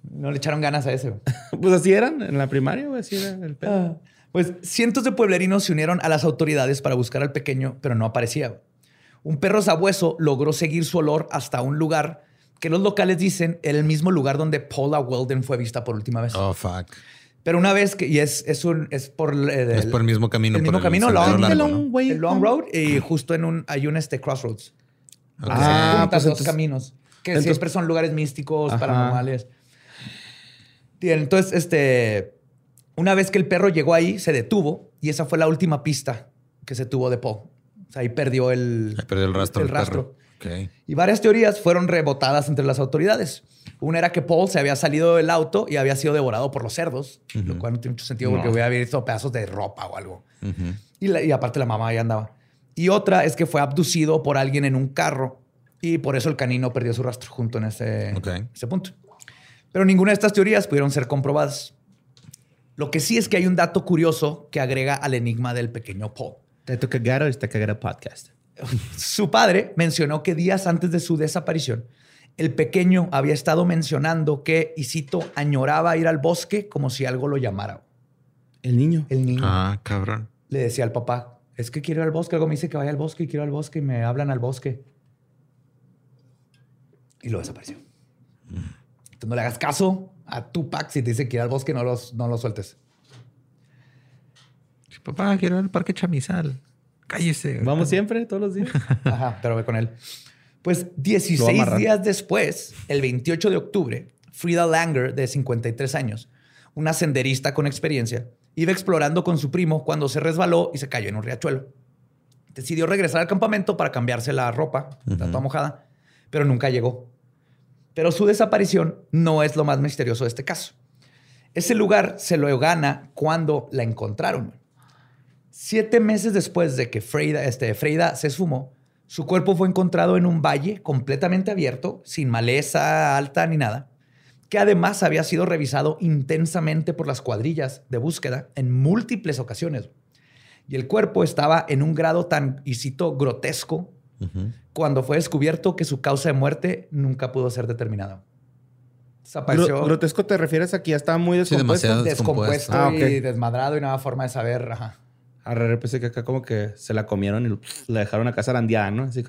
no le echaron ganas a ese. güey. Pues así eran en la primaria, güey. Así era el pedo. Ah, Pues cientos de pueblerinos se unieron a las autoridades para buscar al pequeño, pero no aparecía. Un perro sabueso logró seguir su olor hasta un lugar que los locales dicen el mismo lugar donde Paula Weldon fue vista por última vez. Oh, fuck. Pero una vez que, y es, es, un, es por eh, Es por el mismo camino. el por mismo camino, sendero long- largo, el ¿no? long way. el Long Road y justo en un, hay un este crossroads. Ok. Ah, juntan pues dos entonces- caminos que entonces- siempre son lugares místicos, Ajá. paranormales. Bien, entonces, este, una vez que el perro llegó ahí, se detuvo y esa fue la última pista que se tuvo de Paul. O sea, ahí perdió el, Ahí perdió el rastro. el del rastro. perro. Y varias teorías fueron rebotadas entre las autoridades. Una era que Paul se había salido del auto y había sido devorado por los cerdos, lo cual no tiene mucho sentido porque No. hubiera visto pedazos de ropa o algo. Y, la- y aparte la mamá ahí andaba. Y otra es que fue abducido por alguien en un carro Y por eso el canino perdió su rastro junto en ese, Ok. ese punto. Pero ninguna de estas teorías pudieron ser comprobadas. Lo que sí es que hay un dato curioso que agrega al enigma del pequeño Paul. Te cagado está cagado podcast. Su padre mencionó que días antes de su desaparición, el pequeño había estado mencionando que, y cito, añoraba ir al bosque como si algo lo llamara. El niño. El niño Ah, cabrón. le decía al papá, es que quiero ir al bosque, algo me dice que vaya al bosque y quiero ir al bosque y me hablan al bosque. Y lo desapareció. Entonces no le hagas caso a Tupac si te dice que ir al bosque, no, los, no lo sueltes. Papá, quiero ir al parque Chamizal. Cállese. Vamos siempre, todos los días. Ajá, pero ve con él. Pues Lo va a 16 amarrar. días después, el 28 de octubre, Frida Langer, de 53 años, una senderista con experiencia, iba explorando con su primo cuando se resbaló y se cayó en un riachuelo. Decidió regresar al campamento para cambiarse la ropa, está toda mojada, pero nunca llegó. Pero su desaparición no es lo más misterioso de este caso. Ese lugar se lo gana cuando la encontraron. Siete meses después de que Freida, este, Freida se esfumó, su cuerpo fue encontrado en un valle completamente abierto, sin maleza alta ni nada, que además había sido revisado intensamente por las cuadrillas de búsqueda en múltiples ocasiones. Y el cuerpo estaba en un grado tan, y cito, grotesco, cuando fue descubierto que su causa de muerte nunca pudo ser determinada. Desapareció grotesco te refieres a que ya estaba muy Sí, descompuesto. demasiado. descompuesto Ah, y desmadrado y no había forma de saber. Ajá. Arre, pensé que acá como que se la comieron y la dejaron acá zarandeada, ¿no? Así.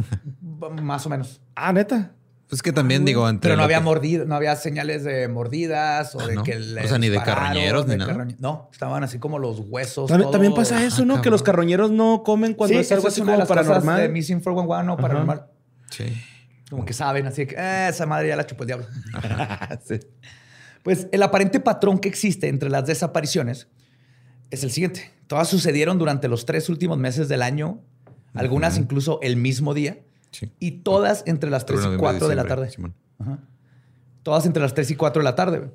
Más o menos. Ah, neta. Pues que también digo, entre Pero no había que- mordido, no había señales de mordidas o Ah, de ¿no? que O le sea, ni de carroñeros ni de nada. carroñe- No, estaban así como los huesos. También, todo- también pasa eso, Ah, ¿no? Que los carroñeros no comen cuando sí, es algo así como paranormal. de Missing 411 o paranormal. Sí. Como que saben, así que "Eh, esa madre ya la chupó el diablo. Sí. Pues el aparente patrón que existe entre las desapariciones es el siguiente. Todas sucedieron durante los tres últimos meses del año, algunas incluso el mismo día, Sí. y todas entre las 3 y Noviembre, 4 de la tarde. Ajá. Todas entre las 3 y 4 de la tarde.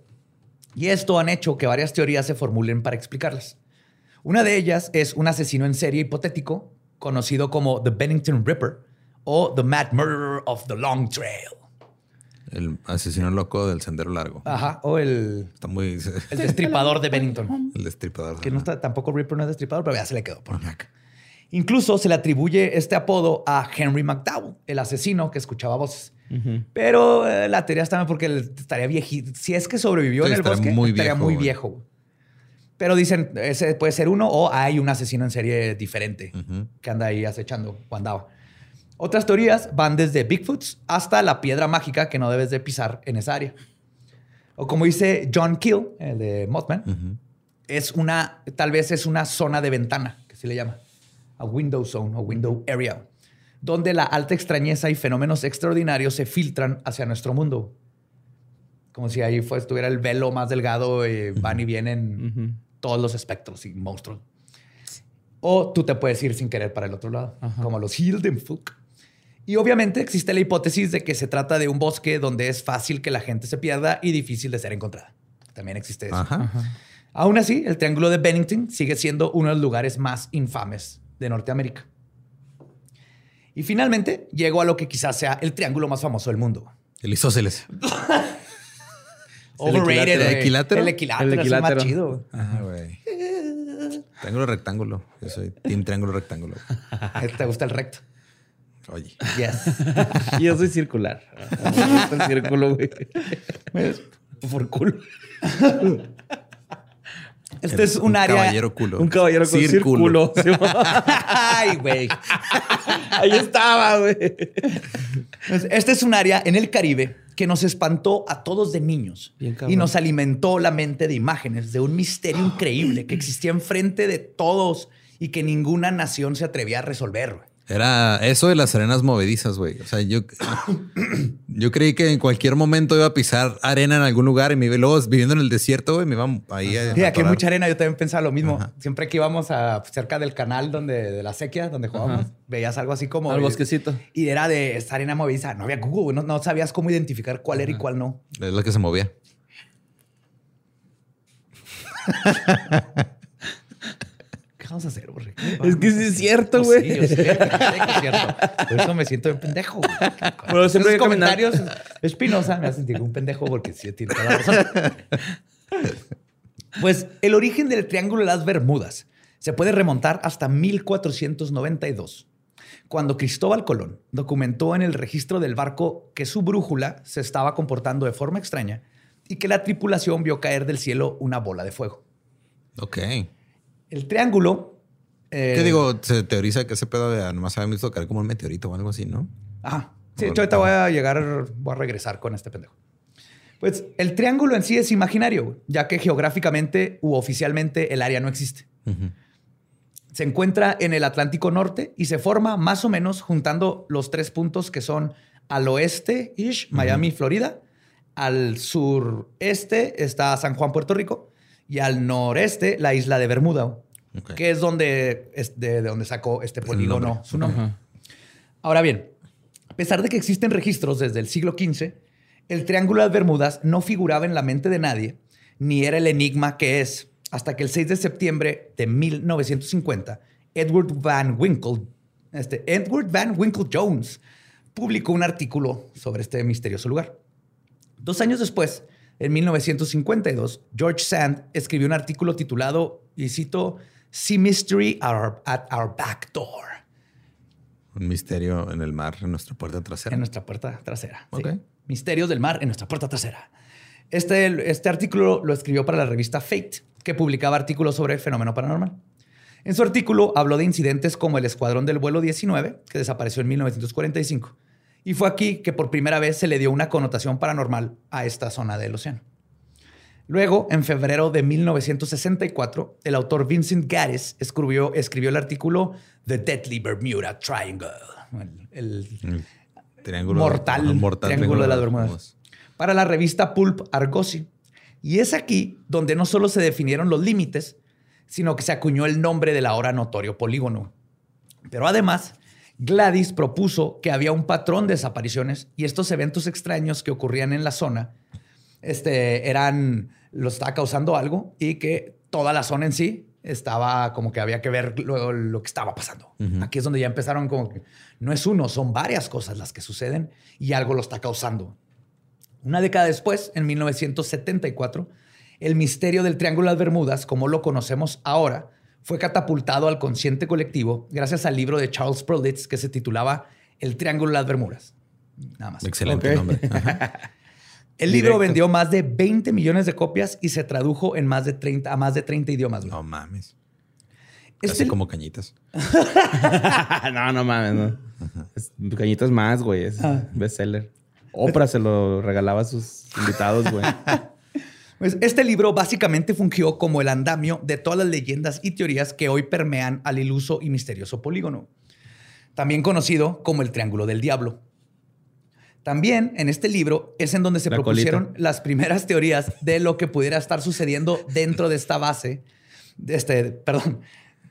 Y esto han hecho que varias teorías se formulen para explicarlas. Una de ellas es un asesino en serie hipotético conocido como The Bennington Ripper o The Mad Murderer of the Long Trail. El asesino loco del sendero largo. Ajá. O el, Está muy. el destripador de Bennington. El destripador. Que no está, tampoco Ripper no es destripador, pero ya se le quedó por acá. Incluso se le atribuye este apodo a Henry McDowell, el asesino que escuchaba voces. Pero eh, la teoría está porque él estaría viejito. Si es que sobrevivió Sí, en el estaría bosque, muy estaría viejo, muy viejo. güey. Pero dicen, ese puede ser uno o hay un asesino en serie diferente que anda ahí acechando o andaba. Otras teorías van desde Bigfoots hasta la piedra mágica que no debes de pisar en esa área. O como dice John Keel, el de Mothman, es una, tal vez es una zona de ventana, que se le llama, a window zone o window area, donde la alta extrañeza y fenómenos extraordinarios se filtran hacia nuestro mundo. Como si ahí fue, estuviera el velo más delgado y van y vienen todos los espectros y monstruos. O tú te puedes ir sin querer para el otro lado, como los Hildenfuck. Y obviamente existe la hipótesis de que se trata de un bosque donde es fácil que la gente se pierda y difícil de ser encontrada. También existe eso. Ajá. Aún así, el Triángulo de Bennington sigue siendo uno de los lugares más infames de Norteamérica. Y finalmente llegó a lo que quizás sea el triángulo más famoso del mundo. El isósceles. Overrated. ¿El equilátero? El equilátero. El es el más chido. Ajá, güey. Triángulo rectángulo. Yo soy team triángulo rectángulo. ¿Te gusta el recto? Oye. Yes. Yo soy circular. Me gusta el círculo, güey. Por culo. Este es un área. Caballero culo. Un caballero con círculo. Ay, güey. Ahí estaba, güey. Este es un área en el Caribe que nos espantó a todos de niños Bien y nos alimentó la mente de imágenes de un misterio increíble que existía enfrente de todos y que ninguna nación se atrevía a resolver. Era eso de las arenas movedizas, güey. O sea, yo, yo creí que en cualquier momento iba a pisar arena en algún lugar y me iba luego viviendo en el desierto, güey, me iba ahí a. Sí, aquí hay mucha arena. Yo también pensaba lo mismo. Siempre que íbamos a cerca del canal donde de la sequía, donde jugábamos, veías algo así como Al bosquecito. Y era de esta arena movediza. No había Google, no, no sabías cómo identificar cuál era y cuál no. Es la que se movía. chingados hacer, güey? Es que sí es cierto, Pues güey. sí, yo sé, yo sé que es cierto. Por eso me siento un pendejo. güey. Pero siempre Esos comentarios espinosa me hacen sentir un pendejo porque sí tiene toda la razón. Pues el origen del Triángulo de las Bermudas se puede remontar hasta 1492, cuando Cristóbal Colón documentó en el registro del barco que su brújula se estaba comportando de forma extraña y que la tripulación vio caer del cielo una bola de fuego. Ok. El triángulo... eh, ¿Qué digo? Se teoriza que ese pedo de nomás habían visto caer como un meteorito o algo así, ¿no? Ajá. Sí, hecho, ahorita voy a llegar, voy a regresar con este pendejo. Pues el triángulo en sí es imaginario, ya que geográficamente u oficialmente el área no existe. Se encuentra en el Atlántico Norte y se forma más o menos juntando los tres puntos que son al oeste, ish, Miami, Florida. Al sureste está San Juan, Puerto Rico. Y al noreste, la isla de Bermuda, que es donde, es de, de donde sacó este polígono nombre. su nombre. Ahora bien, a pesar de que existen registros desde el siglo XV, el Triángulo de las Bermudas no figuraba en la mente de nadie, ni era el enigma que es, hasta que el 6 de septiembre de 1950, Edward Van Winkle, este, Edward Van Winkle Jones, publicó un artículo sobre este misterioso lugar. Dos años después, en 1952, George Sand escribió un artículo titulado, y cito, Sea Mystery at Our, at our Back Door. Un misterio en el mar, en nuestra puerta trasera. En nuestra puerta trasera. sí. Ok. Misterios del mar en nuestra puerta trasera. Este, este artículo lo escribió para la revista Fate, que publicaba artículos sobre fenómeno paranormal. En su artículo habló de incidentes como el escuadrón del vuelo 19, que desapareció en 1945. Y fue aquí que por primera vez se le dio una connotación paranormal a esta zona del océano. Luego, en febrero de 1964, el autor Vincent Gaddis escribió, escribió el artículo The Deadly Bermuda Triangle. El, el El triángulo. mortal triángulo de las Bermudas. Para la revista Pulp Argosy. Y es aquí donde no solo se definieron los límites, sino que se acuñó el nombre del ahora notorio polígono. Pero además, Gladys propuso que había un patrón de desapariciones y estos eventos extraños que ocurrían en la zona este, eran, lo estaba causando algo y que toda la zona en sí estaba como que había que ver lo, lo que estaba pasando. Aquí es donde ya empezaron como que no es uno, son varias cosas las que suceden y algo lo está causando. Una década después, en 1974, el misterio del Triángulo de las Bermudas, como lo conocemos ahora, fue catapultado al consciente colectivo gracias al libro de Charles Perlitz que se titulaba El Triángulo de las Bermudas. Nada más. Excelente Ok. nombre. Ajá. El libro Directo. vendió más de 20 millones de copias y se tradujo en más de 30, a más de 30 idiomas. güey. No mames. Este- Casi como cañitas. no, no mames, no. Es- Cañitas más, güey. Es Ah. bestseller. Oprah se lo regalaba a sus invitados, güey. Pues este libro básicamente fungió como el andamio de todas las leyendas y teorías que hoy permean al iluso y misterioso polígono, también conocido como el Triángulo del Diablo. También en este libro es en donde se La propusieron colita. las primeras teorías de lo que pudiera estar sucediendo dentro de esta base, de este, perdón,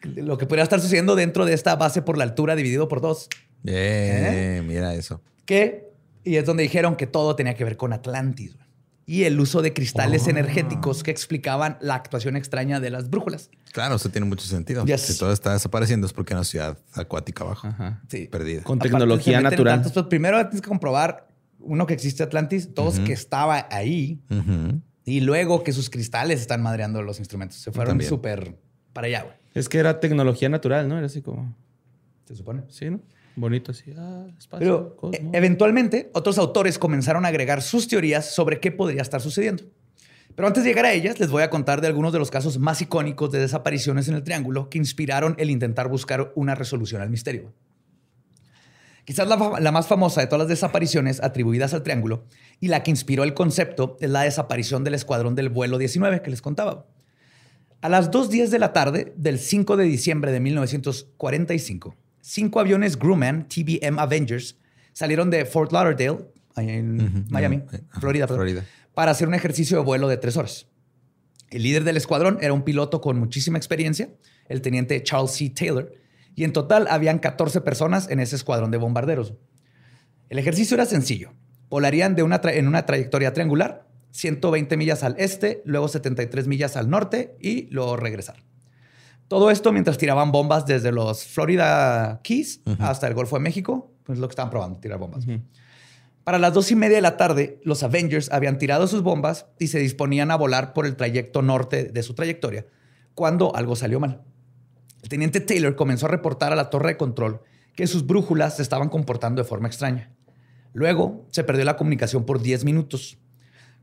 lo que pudiera estar sucediendo dentro de esta base por la altura dividido por dos, Eh, Mira eso. que, y es donde dijeron que todo tenía que ver con Atlantis y el uso de cristales Oh. energéticos que explicaban la actuación extraña de las brújulas. Claro, eso tiene mucho sentido. Yes. Si todo está desapareciendo es porque hay una ciudad acuática abajo. Ajá. Sí. Perdida. Con Aparte, tecnología en natural. tantos- pues, primero tienes que comprobar, uno, que existe Atlantis, dos, que estaba ahí, Ujú. y luego que sus cristales están madreando los instrumentos. Se fueron súper para allá, güey. Es que era tecnología natural, ¿no? Era así como. Se supone. Sí, ¿no? Bonito así. Ah, espacio. Pero cosmos. e- eventualmente otros autores comenzaron a agregar sus teorías sobre qué podría estar sucediendo. Pero antes de llegar a ellas, les voy a contar de algunos de los casos más icónicos de desapariciones en el Triángulo que inspiraron el intentar buscar una resolución al misterio. Quizás la, la más famosa de todas las desapariciones atribuidas al Triángulo y la que inspiró el concepto es la desaparición del escuadrón del vuelo 19 que les contaba. A las 2.10 de la tarde del 5 de diciembre de 1945, cinco aviones Grumman TBM Avengers salieron de Fort Lauderdale, en. Miami, Eh, Florida, perdón, Florida. para hacer un ejercicio de vuelo de tres horas. El líder del escuadrón era un piloto con muchísima experiencia, el teniente Charles C. Taylor, y en total habían 14 personas en ese escuadrón de bombarderos. El ejercicio era sencillo. Volarían de una en una trayectoria triangular, 120 millas al este, luego 73 millas al norte y luego regresar. Todo esto mientras tiraban bombas desde los Florida Keys hasta el Golfo de México. Pues lo que estaban probando, tirar bombas. Para las dos y media de la tarde, los Avengers habían tirado sus bombas y se disponían a volar por el trayecto norte de su trayectoria, cuando algo salió mal. El teniente Taylor comenzó a reportar a la torre de control que sus brújulas se estaban comportando de forma extraña. Luego se perdió la comunicación por 10 minutos.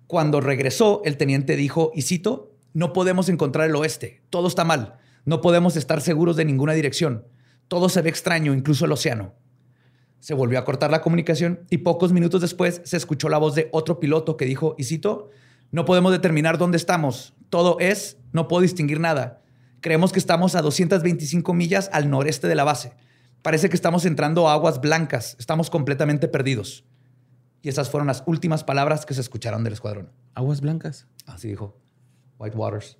Cuando regresó, el teniente dijo, y cito, no podemos encontrar el oeste, todo está mal, no podemos estar seguros de ninguna dirección, todo se ve extraño, incluso el océano. Se volvió a cortar la comunicación y pocos minutos después se escuchó la voz de otro piloto que dijo, y cito, no podemos determinar dónde estamos, todo es, no puedo distinguir nada. Creemos que estamos a 225 millas al noreste de la base. Parece que estamos entrando a aguas blancas, estamos completamente perdidos. Y esas fueron las últimas palabras que se escucharon del escuadrón. Aguas blancas. Así dijo. White Waters.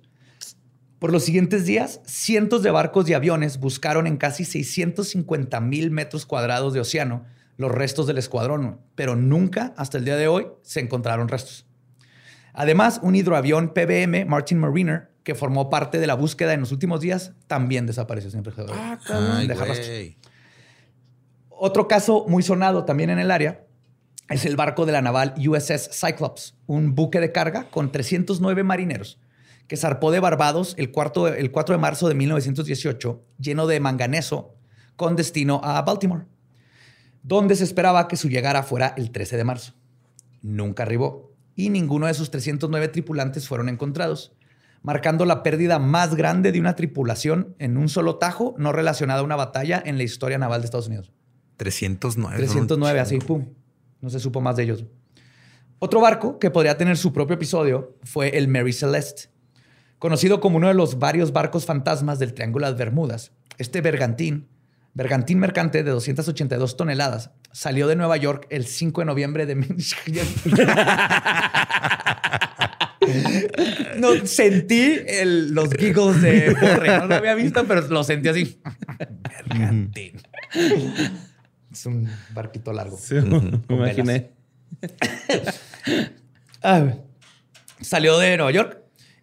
Por los siguientes días, cientos de barcos y aviones buscaron en casi 650 mil metros cuadrados de océano los restos del escuadrón, pero nunca hasta el día de hoy se encontraron restos. Además, un hidroavión PBM Martin Mariner, que formó parte de la búsqueda en los últimos días, también desapareció sin. Ah. Otro caso muy sonado también en el área es el barco de la naval USS Cyclops, un buque de carga con 309 marineros que zarpó de Barbados el, cuarto- el 4 de marzo de 1918 lleno de manganeso con destino a Baltimore, donde se esperaba que su llegada fuera el 13 de marzo. Nunca arribó y ninguno de sus 309 tripulantes fueron encontrados, marcando la pérdida más grande de una tripulación en un solo tajo no relacionada a una batalla en la historia naval de Estados Unidos. 309. 309, así, pum. No se supo más de ellos. Otro barco que podría tener su propio episodio fue el Mary Celeste. Conocido como uno de los varios barcos fantasmas del Triángulo de las Bermudas, este bergantín, bergantín mercante de 282 toneladas, salió de Nueva York el 5 de noviembre de... no, sentí el- los giggles de Borre. No lo había visto, pero lo sentí así. bergantín. Es un barquito largo. Sí, me imaginé. Ah, salió de Nueva York.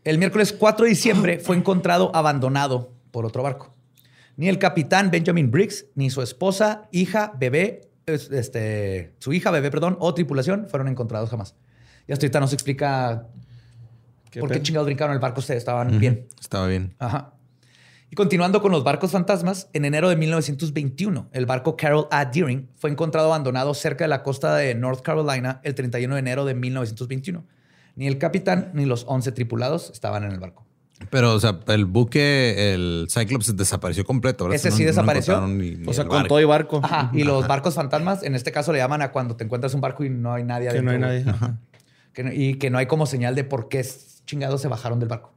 El miércoles 4 de diciembre fue encontrado abandonado por otro barco. Ni el capitán Benjamin Briggs, ni su esposa, hija, bebé, es- este, su hija, bebé, perdón, o tripulación fueron encontrados jamás. Y hasta ahorita no se explica ¿Qué por qué chingados brincaron el barco. Ustedes estaban bien. Estaba bien. Ajá. Y continuando con los barcos fantasmas, en enero de 1921, el barco Carol A. Deering fue encontrado abandonado cerca de la costa de North Carolina el 31 de enero de 1921. Ni el capitán ni los 11 tripulados estaban en el barco. Pero, o sea, el buque, el Cyclops desapareció completo. ¿verdad? Ese sí desapareció. encontraron ni- ni O sea, con todo y barco. Ajá. Y los barcos fantasmas, en este caso le llaman a cuando te encuentras un barco y no hay nadie Que no hay nadie. güey. Que no- y que no hay como señal de por qué chingados se bajaron del barco.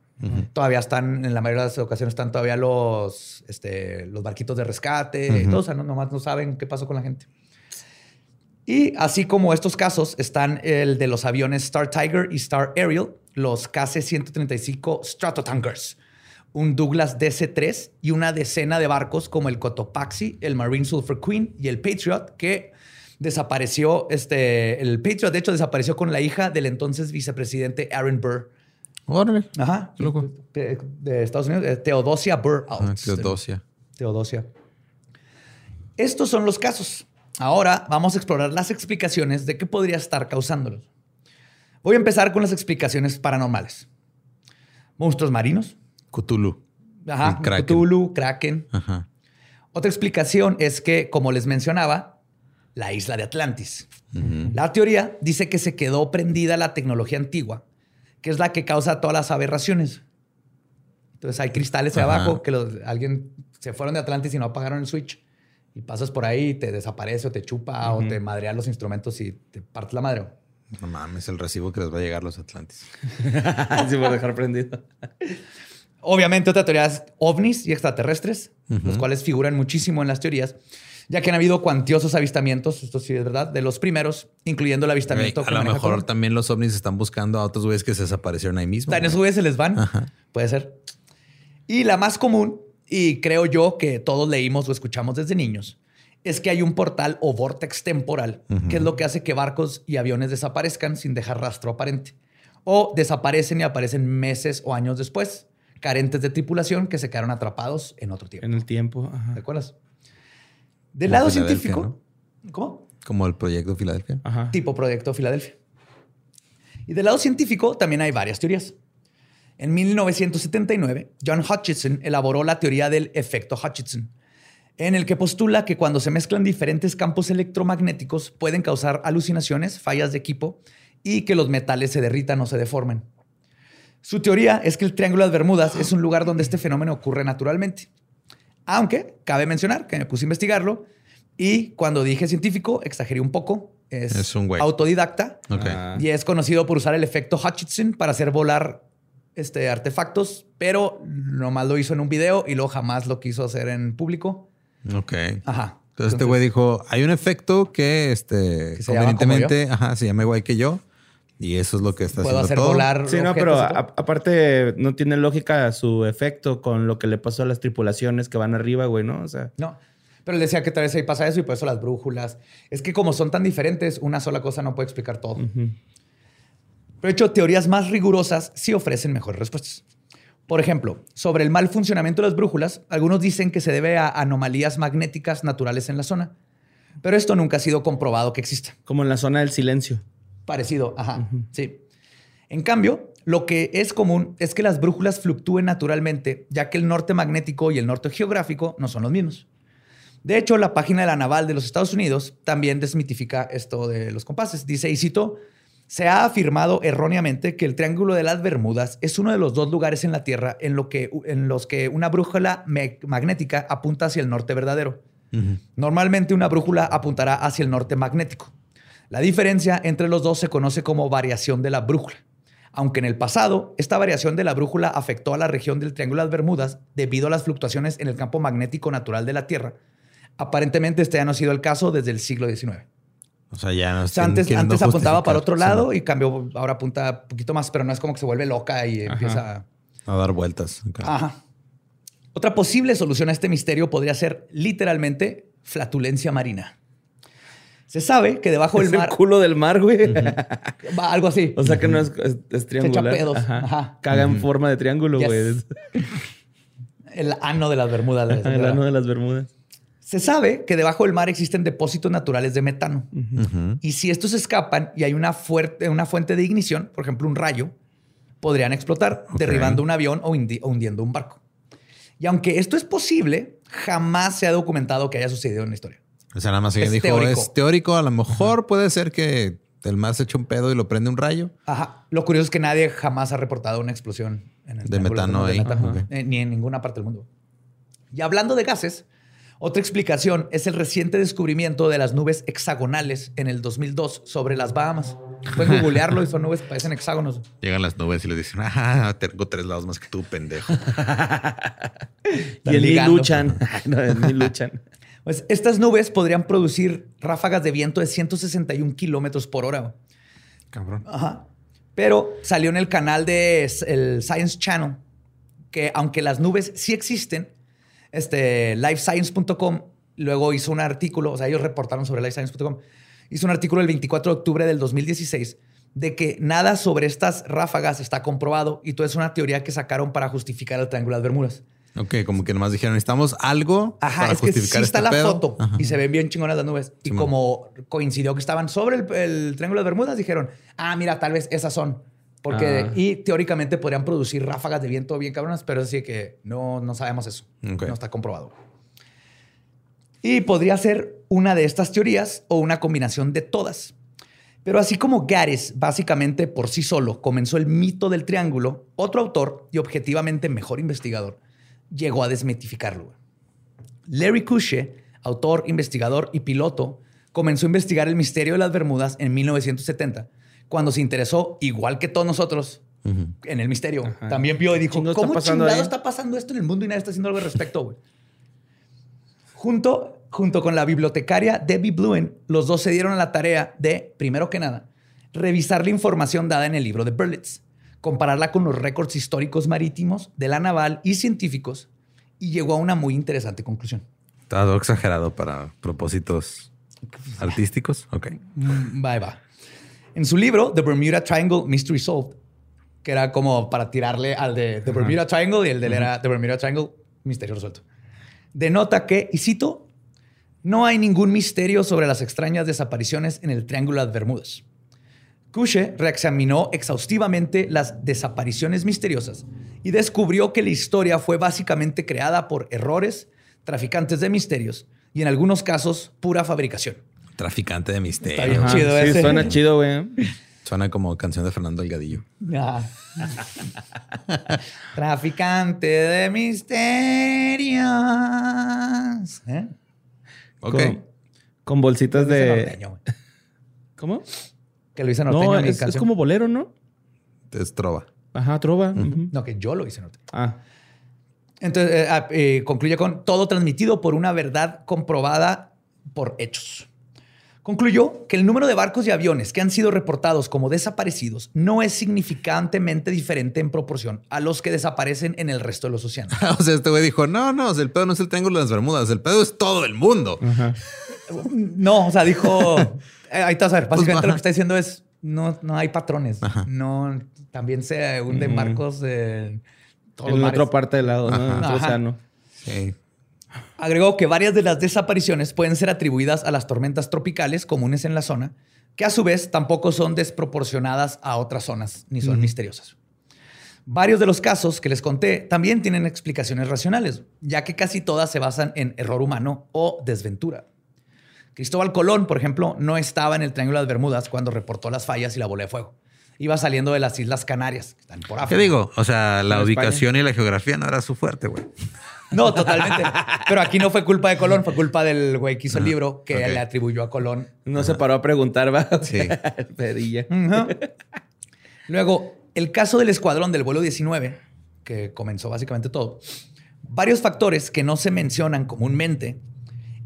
Todavía están, en la mayoría de las ocasiones, están todavía los, este, los barquitos de rescate y todo. O sea, no, nomás no saben qué pasó con la gente. Y así como estos casos, están el de los aviones Star Tiger y Star Ariel, los KC-135 Stratotankers, un Douglas DC-3 y una decena de barcos como el Cotopaxi, el Marine Sulphur Queen y el Patriot, que desapareció, este, el Patriot de hecho desapareció con la hija del entonces vicepresidente Aaron Burr. Órale. Ajá. Qué loco. De, de Estados Unidos, eh, Teodosia Burr. Ah, Teodosia. Teodosia. Estos son los casos. Ahora vamos a explorar las explicaciones de qué podría estar causándolos. Voy a empezar con las explicaciones paranormales. Monstruos marinos. Cthulhu. Ajá. Kraken. Cthulhu, Kraken. Ajá. Otra explicación es que, como les mencionaba, la isla de Atlantis. La teoría dice que se quedó prendida la tecnología antigua, que es la que causa todas las aberraciones. Entonces hay cristales ahí abajo que los- alguien se fueron de Atlantis y no apagaron el switch. Y pasas por ahí y te desaparece o te chupa o te madrean los instrumentos y te partes la madre. No mames, el recibo que les va a llegar a los Atlantis. Así por dejar prendido. Obviamente, otra teoría es ovnis y extraterrestres, los cuales figuran muchísimo en las teorías, ya que han habido cuantiosos avistamientos, esto sí es verdad, de los primeros, incluyendo el avistamiento. A lo mejor también los ovnis están buscando a otros güeyes que se desaparecieron ahí mismo. En esos güey. güeyes se les van. Ajá. Puede ser. Y la más común, y creo yo que todos leímos o escuchamos desde niños, es que hay un portal o vortex temporal, que es lo que hace que barcos y aviones desaparezcan sin dejar rastro aparente. O desaparecen y aparecen meses o años después, carentes de tripulación que se quedaron atrapados en otro tiempo. En el tiempo. Ajá. ¿Te acuerdas? Del Como lado científico. ¿Cómo? Como el proyecto Filadelfia. Ajá. Tipo Proyecto Filadelfia. Y del lado científico también hay varias teorías. En 1979, John Hutchinson elaboró la teoría del efecto Hutchinson, en el que postula que cuando se mezclan diferentes campos electromagnéticos pueden causar alucinaciones, fallas de equipo y que los metales se derritan o se deformen. Su teoría es que el Triángulo de Bermudas es un lugar donde este fenómeno ocurre naturalmente. Aunque cabe mencionar que me puse a investigarlo y cuando dije científico exageré un poco. Es, Es un autodidacta y es conocido por usar el efecto Hutchinson para hacer volar este, artefactos, pero nomás lo hizo en un video y luego jamás lo quiso hacer en público. Ok. Ajá. Entonces este güey dijo, hay un efecto que este Que se llama como convenientemente, ajá, se llama igual que yo. Y eso es lo que está puedo haciendo hacer todo. volar. Sí, no, pero a- aparte no tiene lógica su efecto con lo que le pasó a las tripulaciones que van arriba, güey, ¿no? O sea, No. Pero él decía que tal vez ahí pasa eso y por eso las brújulas. Es que como son tan diferentes, una sola cosa no puede explicar todo. ujú. De hecho, teorías más rigurosas sí ofrecen mejores respuestas. Por ejemplo, sobre el mal funcionamiento de las brújulas, algunos dicen que se debe a anomalías magnéticas naturales en la zona. Pero esto nunca ha sido comprobado que exista. como en la zona del silencio. Parecido, ajá, sí. En cambio, lo que es común es que las brújulas fluctúen naturalmente, ya que el norte magnético y el norte geográfico no son los mismos. De hecho, la página de la Naval de los Estados Unidos también desmitifica esto de los compases. Dice, y cito, se ha afirmado erróneamente que el Triángulo de las Bermudas es uno de los dos lugares en la Tierra en, lo que, en los que una brújula magnética apunta hacia el norte verdadero. Normalmente una brújula apuntará hacia el norte magnético. La diferencia entre los dos se conoce como variación de la brújula. Aunque en el pasado esta variación de la brújula afectó a la región del Triángulo de las Bermudas debido a las fluctuaciones en el campo magnético natural de la Tierra, aparentemente este ya no ha sido el caso desde el siglo XIX. O sea, ya no O sea, antes, antes apuntaba para otro lado y cambió, ahora apunta un poquito más, pero no es como que se vuelve loca y empieza... A dar vueltas. Ajá. Otra posible solución a este misterio podría ser literalmente flatulencia marina. Se sabe que debajo del mar, el culo del mar, güey. Va, algo así. o sea que no es, es, es triangular. pedos. Ajá. Ajá. Caga en forma de triángulo, Yes. güey. el ano de las Bermudas. El ano de las Bermudas. Se sabe que debajo del mar existen depósitos naturales de metano. Y si estos escapan y hay una, fuerte, una fuente de ignición, por ejemplo, un rayo, podrían explotar, derribando un avión o, hundiendo un barco. Y aunque esto es posible, jamás se ha documentado que haya sucedido en la historia. O sea, nada más ella dijo, teórico. es teórico, a lo mejor puede ser que el mar se eche un pedo y lo prende un rayo. Ajá. Lo curioso es que nadie jamás ha reportado una explosión en el De metano de ahí. metano, Ajá. eh, ni en ninguna parte del mundo. Y hablando de gases, otra explicación es el reciente descubrimiento de las nubes hexagonales en el 2002 sobre las Bahamas. Pueden googlearlo y son nubes que parecen hexágonos. Llegan las nubes y les dicen, ah, tengo tres lados más que tú, pendejo. Y el ni luchan. no, ni luchan. Pues estas nubes podrían producir ráfagas de viento de 161 kilómetros por hora. Cabrón. Ajá. Pero salió en el canal de el Science Channel que aunque las nubes sí existen, este lifescience.com luego hizo un artículo, o sea, ellos reportaron sobre lifescience.com, hizo un artículo el 24 de octubre del 2016 de que nada sobre estas ráfagas está comprobado y todo es una teoría que sacaron para justificar el Triángulo de las Bermudas. Ok, como que nomás dijeron, necesitamos algo Ajá, para es que sí justificar está este la pedo". foto Ajá. y se ven bien chingonas las nubes. Y como coincidió que estaban sobre el, el Triángulo de las Bermudas, dijeron, ah, mira, tal vez esas son. Porque, Ah. y teóricamente podrían producir ráfagas de viento bien cabronas, pero es así que no, no sabemos eso. No está comprobado. Y podría ser una de estas teorías o una combinación de todas. Pero así como Gares, básicamente por sí solo, comenzó el mito del triángulo, otro autor y objetivamente mejor investigador llegó a desmitificarlo. Larry Kusche, autor, investigador y piloto, comenzó a investigar el misterio de las Bermudas en 1970, cuando se interesó, igual que todos nosotros, Ujú. en el misterio. Ajá. También vio y dijo, está ¿cómo pasando chingado ahí?" está pasando esto en el mundo y nadie está haciendo algo al respecto? güey?" Junto, junto con la bibliotecaria Debbie Bluen, los dos se dieron a la tarea de, primero que nada, revisar la información dada en el libro de Berlitz, compararla con los récords históricos marítimos de la naval y científicos, y llegó a una muy interesante conclusión. Está todo exagerado para propósitos artísticos. Ok. Mm, Va, va. En su libro, The Bermuda Triangle Mystery Solved, que era como para tirarle al de The Bermuda Triangle y el de él era The Bermuda Triangle, misterio resuelto. Denota que, y cito, no hay ningún misterio sobre las extrañas desapariciones en el Triángulo de Bermudas. Kushe reexaminó exhaustivamente las desapariciones misteriosas y descubrió que la historia fue básicamente creada por errores, traficantes de misterios y en algunos casos pura fabricación. Traficante de misterio. Está bien Ajá, chido sí, ese. suena chido, güey. Suena como canción de Fernando Delgadillo. Ah. Traficante de misterios. ¿Eh? Ok. Con, con bolsitas de. norteño. ¿Cómo? Que lo hice norteño No, es, es como bolero, ¿no? Es trova. Ajá, trova. No, que yo lo hice norteño. Ah. Entonces, eh, ah, eh, concluye con todo transmitido por una verdad comprobada por hechos. Concluyó que el número de barcos y aviones que han sido reportados como desaparecidos no es significantemente diferente en proporción a los que desaparecen en el resto de los océanos. o sea, este güey dijo, no, no, el pedo no es el triángulo de las Bermudas, el pedo es todo el mundo. Ajá. No, o sea, dijo. eh, ahí te vas a ver. Básicamente Pues, lo ajá. que está diciendo es: no, no hay patrones. No, también se hunden barcos en todos En otra parte del lado, ¿no? Ajá. océano. Sí. Agregó que varias de las desapariciones pueden ser atribuidas a las tormentas tropicales comunes en la zona, que a su vez tampoco son desproporcionadas a otras zonas ni son misteriosas. Varios de los casos que les conté también tienen explicaciones racionales, ya que casi todas se basan en error humano o desventura. Cristóbal Colón, por ejemplo, no estaba en el Triángulo de las Bermudas cuando reportó las fallas y la bola de fuego. Iba saliendo de las Islas Canarias, que están por África. ¿Qué digo? O sea, la ubicación y la geografía no era su fuerte, güey. No, totalmente. Pero aquí no fue culpa de Colón, fue culpa del güey que hizo el libro que le atribuyó a Colón. No se paró a preguntar, va. Sí. Perilla. Ujú. Luego, el caso del escuadrón del vuelo 19, que comenzó básicamente todo, varios factores que no se mencionan comúnmente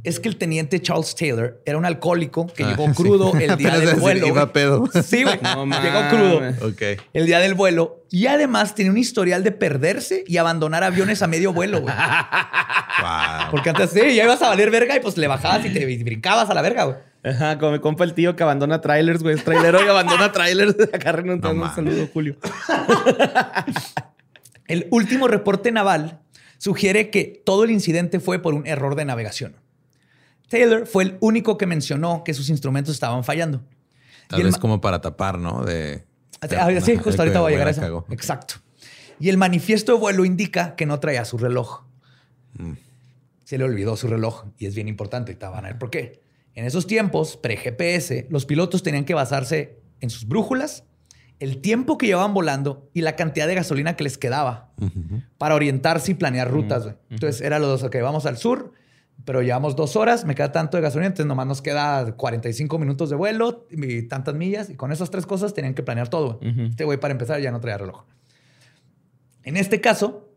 es que el teniente Charles Taylor era un alcohólico que Ah, llegó sí. crudo el día del decir, vuelo. iba pedo. Sí, güey. No llegó crudo Ok. el día del vuelo y además tenía un historial de perderse y abandonar aviones a medio vuelo, güey. Wow. Porque antes sí, ya ibas a valer verga y pues le bajabas y te y brincabas a la verga, güey. Ajá, como mi compa el tío que abandona trailers, güey. Es trailero y abandona trailers. Acá renunciando. No un saludo, Julio. El último reporte naval sugiere que todo el incidente fue por un error de navegación. Taylor fue el único que mencionó que sus instrumentos estaban fallando. Tal Y el vez como para tapar, ¿no? De. Ah, sí, justo de ahorita voy a llegar a eso. Exacto. Y el manifiesto de vuelo indica que no traía su reloj. Mm. Se le olvidó su reloj y es bien importante. Ahorita van a ver por qué. En esos tiempos, pre-GPS, los pilotos tenían que basarse en sus brújulas, el tiempo que llevaban volando y la cantidad de gasolina que les quedaba para orientarse y planear rutas. Entonces era los dos, ok, vamos al sur, pero llevamos dos horas, me queda tanto de gasolina, entonces nomás nos queda 45 minutos de vuelo y tantas millas, y con esas tres cosas tenían que planear todo. güey. Ujú. Este güey, para empezar, ya no traía reloj. En este caso,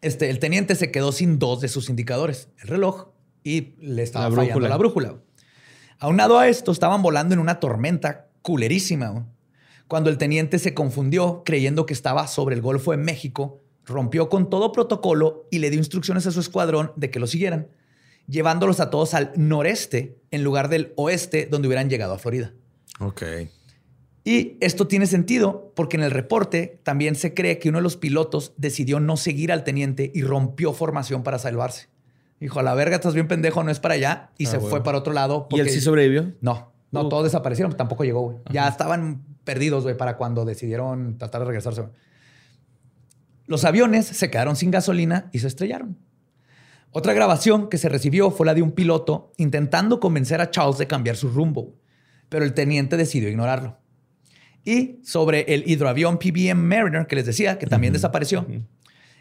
este, el teniente se quedó sin dos de sus indicadores, el reloj y le estaba La fallando brújula. la brújula. Aunado a esto, estaban volando en una tormenta culerísima. Cuando el teniente se confundió creyendo que estaba sobre el Golfo de México, rompió con todo protocolo y le dio instrucciones a su escuadrón de que lo siguieran, llevándolos a todos al noreste en lugar del oeste donde hubieran llegado a Florida. Ok. Y esto tiene sentido porque en el reporte también se cree que uno de los pilotos decidió no seguir al teniente y rompió formación para salvarse. Dijo, a la verga, estás bien pendejo, no es para allá. Y Ah, se bueno. fue para otro lado. ¿Y él sí sobrevivió? No, no, Uh. todos desaparecieron, tampoco llegó, güey. Ya estaban perdidos, güey, para cuando decidieron tratar de regresarse. Los aviones se quedaron sin gasolina y se estrellaron. Otra grabación que se recibió fue la de un piloto intentando convencer a Charles de cambiar su rumbo, pero el teniente decidió ignorarlo. Y sobre el hidroavión PBM Mariner, que les decía, que también desapareció.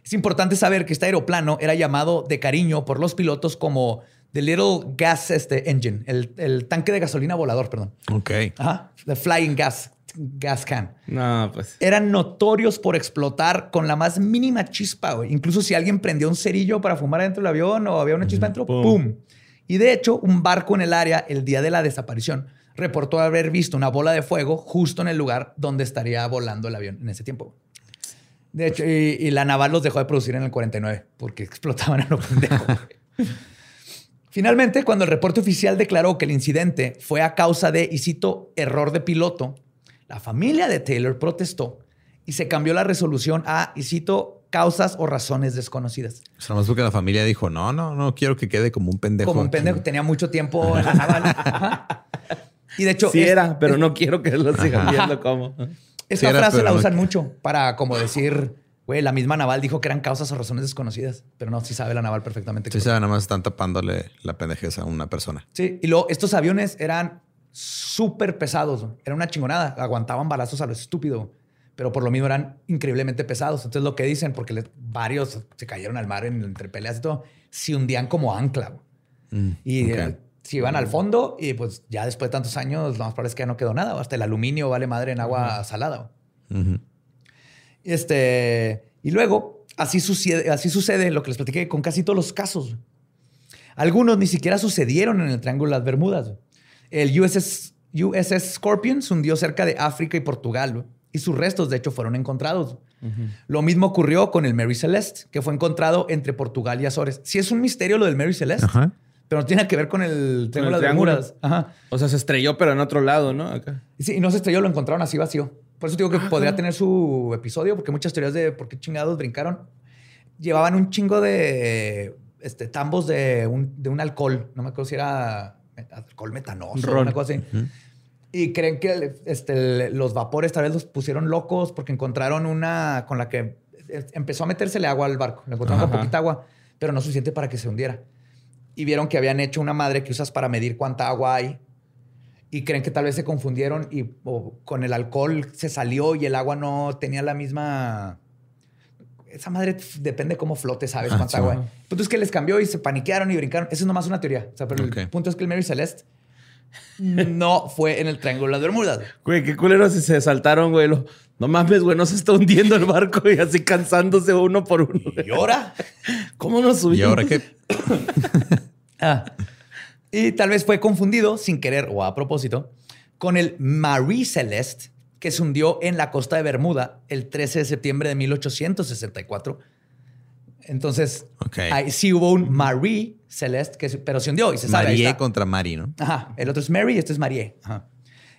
Es importante saber que este aeroplano era llamado de cariño por los pilotos como The Little Gas este, Engine, el, el tanque de gasolina volador, perdón. Ok. Ajá, The Flying Gas, gas Can. No, pues. Eran notorios por explotar con la más mínima chispa, güey. Incluso si alguien prendía un cerillo para fumar adentro del avión o había una chispa dentro, Pum. ¡pum! Y de hecho, un barco en el área el día de la desaparición reportó haber visto una bola de fuego justo en el lugar donde estaría volando el avión en ese tiempo. De hecho, y, y la naval los dejó de producir en el 49 porque explotaban a lo pendejo. Finalmente, cuando el reporte oficial declaró que el incidente fue a causa de, y cito, error de piloto, la familia de Taylor protestó y se cambió la resolución a, y cito, causas o razones desconocidas. O sea, más porque la familia dijo, no, no, no quiero que quede como un pendejo. Como un aquí". pendejo, tenía mucho tiempo en la naval. Y de hecho, Sí es- era, pero es- no quiero que lo sigan Ajá. viendo como. esta Sí era, frase la no- usan mucho para como decir, güey, la misma naval dijo que eran causas o razones desconocidas, pero no, sí sabe la naval perfectamente. Sí, se nada más están tapándole la pendejeza a una persona. Sí, y luego estos aviones eran súper pesados. Era una chingonada. Aguantaban balazos a lo estúpido, pero por lo mismo eran increíblemente pesados. Entonces lo que dicen, porque les- varios se cayeron al mar en, entre peleas y todo, se hundían como ancla. Mm, Y eh, se iban al fondo y pues ya después de tantos años lo más probable es que ya no quedó nada. Hasta el aluminio vale madre en agua salada. Este, y luego, así sucede, así sucede lo que les platiqué con casi todos los casos. Algunos ni siquiera sucedieron en el Triángulo de las Bermudas. El USS, USS Scorpion se hundió cerca de África y Portugal y sus restos, de hecho, fueron encontrados. Lo mismo ocurrió con el Mary Celeste, que fue encontrado entre Portugal y Azores. Sí es un misterio lo del Mary Celeste, Ajá. pero no tiene nada que ver con el Triángulo de las. Bermudas. Ajá. O sea, se estrelló, pero en otro lado, ¿no? Acá. Sí, y no se estrelló, lo encontraron así vacío. Por eso digo que podría tener su episodio, porque muchas teorías de por qué chingados brincaron. Llevaban un chingo de este, tambos de un, de un alcohol. No me acuerdo si era alcohol metanoso Ron. una cosa así. Y creen que este, los vapores tal vez los pusieron locos porque encontraron una con la que empezó a metérsele agua al barco. Le encontraron con Ajá. poquita agua, pero no suficiente para que se hundiera. Y vieron que habían hecho una madre que usas para medir cuánta agua hay y creen que tal vez se confundieron y o con el alcohol se salió y el agua no tenía la misma. Esa madre depende cómo flote, ¿sabes? Ah, Cuánta sí. agua. El punto es que les cambió y se paniquearon y brincaron. Eso es nomás una teoría. O sea, pero el punto es que el Mary Celeste no fue en el Triángulo de las Bermudas. Güey, qué culeros si se saltaron, güey. Lo- No mames, güey, no se está hundiendo el barco y así cansándose uno por uno. ¿Y ahora? ¿Cómo nos subimos? ¿Y ahora qué? Ah. Y tal vez fue confundido, sin querer o a propósito, con el Marie Celeste, que se hundió en la costa de Bermuda el 13 de septiembre de 1864. Entonces, ahí sí hubo un Marie Celeste, que, pero se hundió y se sabe. Marie contra Mari, ¿no? Ajá, el otro es Mary y este es Marie. Ajá.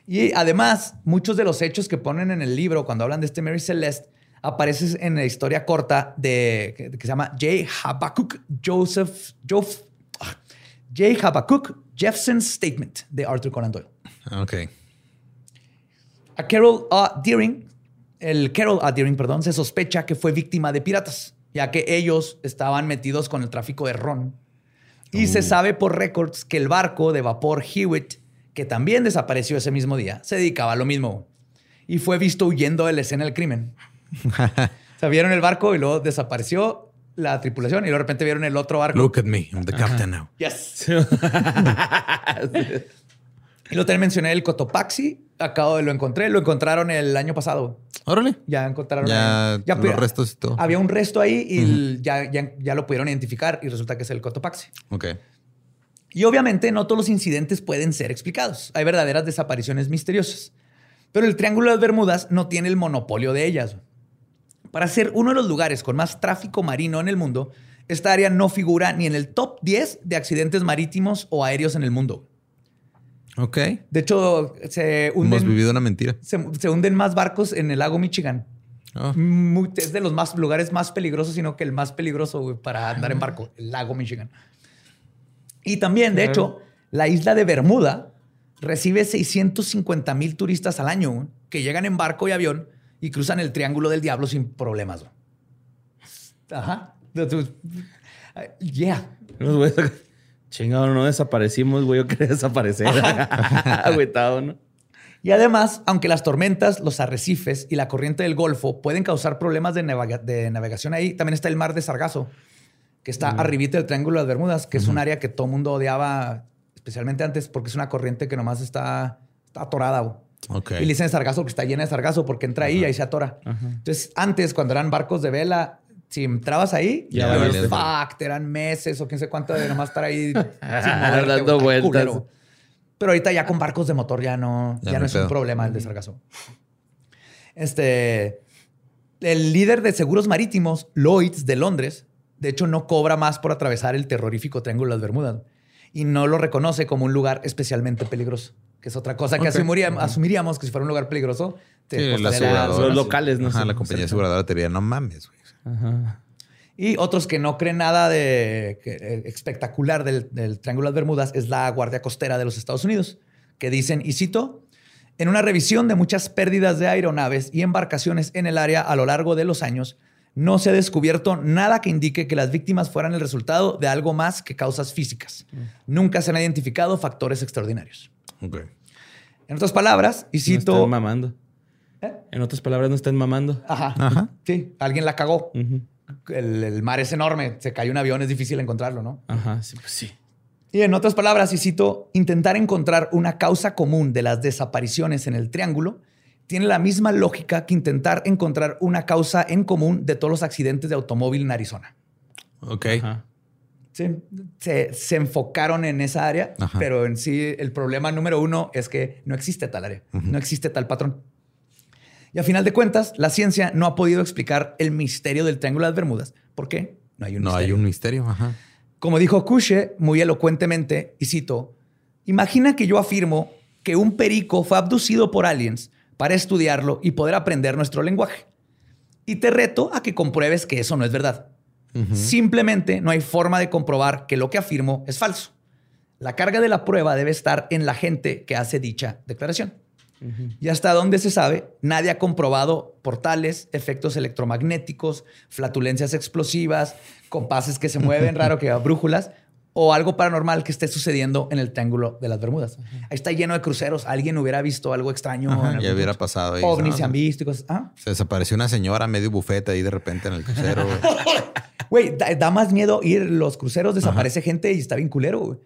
Y además, muchos de los hechos que ponen en el libro cuando hablan de este Mary Celeste aparecen en la historia corta de que, que se llama J. Habakkuk Joseph, Jof- ah, J. Habakkuk Jeffson's Statement de Arthur Conan Doyle. Ok. A Carol A. Deering, el Carol A. Deering, perdón, se sospecha que fue víctima de piratas, ya que ellos estaban metidos con el tráfico de ron. Y se sabe por récords que el barco de vapor Hewitt, que también desapareció ese mismo día, se dedicaba a lo mismo. Y fue visto huyendo de la escena del crimen. o sea, vieron el barco y luego desapareció la tripulación y de repente vieron el otro barco. Look at me. I'm the captain now. Yes. Y lo también mencioné el Cotopaxi. Acabo de lo encontré. Lo encontraron el año pasado. Órale. Ya encontraron Ya los restos y todo. Había un resto ahí y ya, ya, ya lo pudieron identificar y resulta que es el Cotopaxi. Ok. Y obviamente no todos los incidentes pueden ser explicados. Hay verdaderas desapariciones misteriosas. Pero el Triángulo de las Bermudas no tiene el monopolio de ellas. Para ser uno de los lugares con más tráfico marino en el mundo, esta área no figura ni en el top 10 de accidentes marítimos o aéreos en el mundo. Ok. De hecho, se Hemos hunden, vivido una mentira. se, se hunden más barcos en el lago Michigan. Oh, Muy- es de los más lugares más peligrosos, sino que el más peligroso para andar en barco, el lago Michigan. Y también, de hecho, la isla de Bermuda recibe 650 mil turistas al año que llegan en barco y avión y cruzan el Triángulo del Diablo sin problemas. güey. Ajá. Yeah. Chingado, no desaparecimos, güey. Yo quería desaparecer. Agüitado, ¿no? Y además, aunque las tormentas, los arrecifes y la corriente del Golfo pueden causar problemas de, navega- de navegación ahí, también está el mar de Sargazo, que está arribita del Triángulo de las Bermudas, que es un área que todo mundo odiaba, especialmente antes, porque es una corriente que nomás está, está atorada. güey. ok. Y le dicen sargazo porque está llena de sargazo, porque entra ahí y ahí se atora. Entonces, antes, cuando eran barcos de vela, si entrabas ahí, Ya ya valiste. fuck, te eran meses o quién sé cuánto de nomás estar ahí moverte, Dando güey, vueltas. culero. Pero ahorita ya con barcos de motor ya no, Ya ya no es un problema el de sargazo. Este, el líder de seguros marítimos, Lloyds de Londres, de hecho no cobra más por atravesar el terrorífico Triángulo de las Bermudas y no lo reconoce como un lugar especialmente peligroso. que es otra cosa que asumiríamos, asumiríamos que si fuera un lugar peligroso, te Sí, la. Los locales, no Ajá, sé. la compañía aseguradora te diría, no mames, güey. Ajá. Y otros que no creen nada de que, eh, espectacular del, del Triángulo de las Bermudas es la Guardia Costera de los Estados Unidos, que dicen, y cito, en una revisión de muchas pérdidas de aeronaves y embarcaciones en el área a lo largo de los años, no se ha descubierto nada que indique que las víctimas fueran el resultado de algo más que causas físicas. Nunca se han identificado factores extraordinarios. En otras palabras, y No cito... están mamando. ¿Eh? En otras palabras, no están mamando. Ajá. Ajá. Sí, alguien la cagó. El, el mar es enorme, se cayó un avión, es difícil encontrarlo, ¿no? Ajá, sí, pues sí. Y en otras palabras, y cito, intentar encontrar una causa común de las desapariciones en el triángulo tiene la misma lógica que intentar encontrar una causa en común de todos los accidentes de automóvil en Arizona. Ok. Ajá. Sí, se, se enfocaron en esa área, Ajá. pero en sí el problema número uno es que no existe tal área, no existe tal patrón. Y a final de cuentas, la ciencia no ha podido explicar el misterio del Triángulo de las Bermudas. ¿Por qué? No hay un No hay misterio. un misterio. Ajá. Como dijo Kushe muy elocuentemente, y cito, imagina que yo afirmo que un perico fue abducido por aliens para estudiarlo y poder aprender nuestro lenguaje. Y te reto a que compruebes que eso no es verdad. Simplemente no hay forma de comprobar que lo que afirmo es falso. La carga de la prueba debe estar en la gente que hace dicha declaración. Y hasta donde se sabe, nadie ha comprobado portales, efectos electromagnéticos, flatulencias explosivas, compases que se mueven raro, que brújulas, o algo paranormal que esté sucediendo en el Triángulo de las Bermudas. Ahí está lleno de cruceros. Alguien hubiera visto algo extraño. Ajá, ya hubiera pasado ahí. OVNIs No, se han visto y cosas. Ah, Se desapareció una señora medio bufete ahí de repente en el crucero. güey. Da más miedo ir los cruceros, desaparece gente y está bien culero, güey.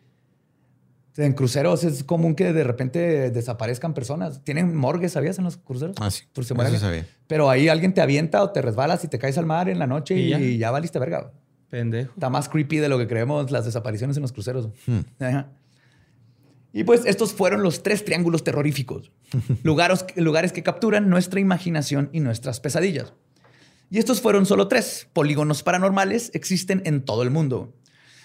En cruceros es común que de repente desaparezcan personas. Tienen morgues, ¿sabías? En los cruceros. Ah, sí. Por Eso sabía. Pero ahí alguien te avienta o te resbalas y te caes al mar en la noche y, Y ya? ya. valiste verga. Pendejo. Está más creepy de lo que creemos las desapariciones en los cruceros. Hmm. Y pues estos fueron los tres triángulos terroríficos. lugares, lugares que capturan nuestra imaginación y nuestras pesadillas. Y estos fueron solo tres. Polígonos paranormales existen en todo el mundo.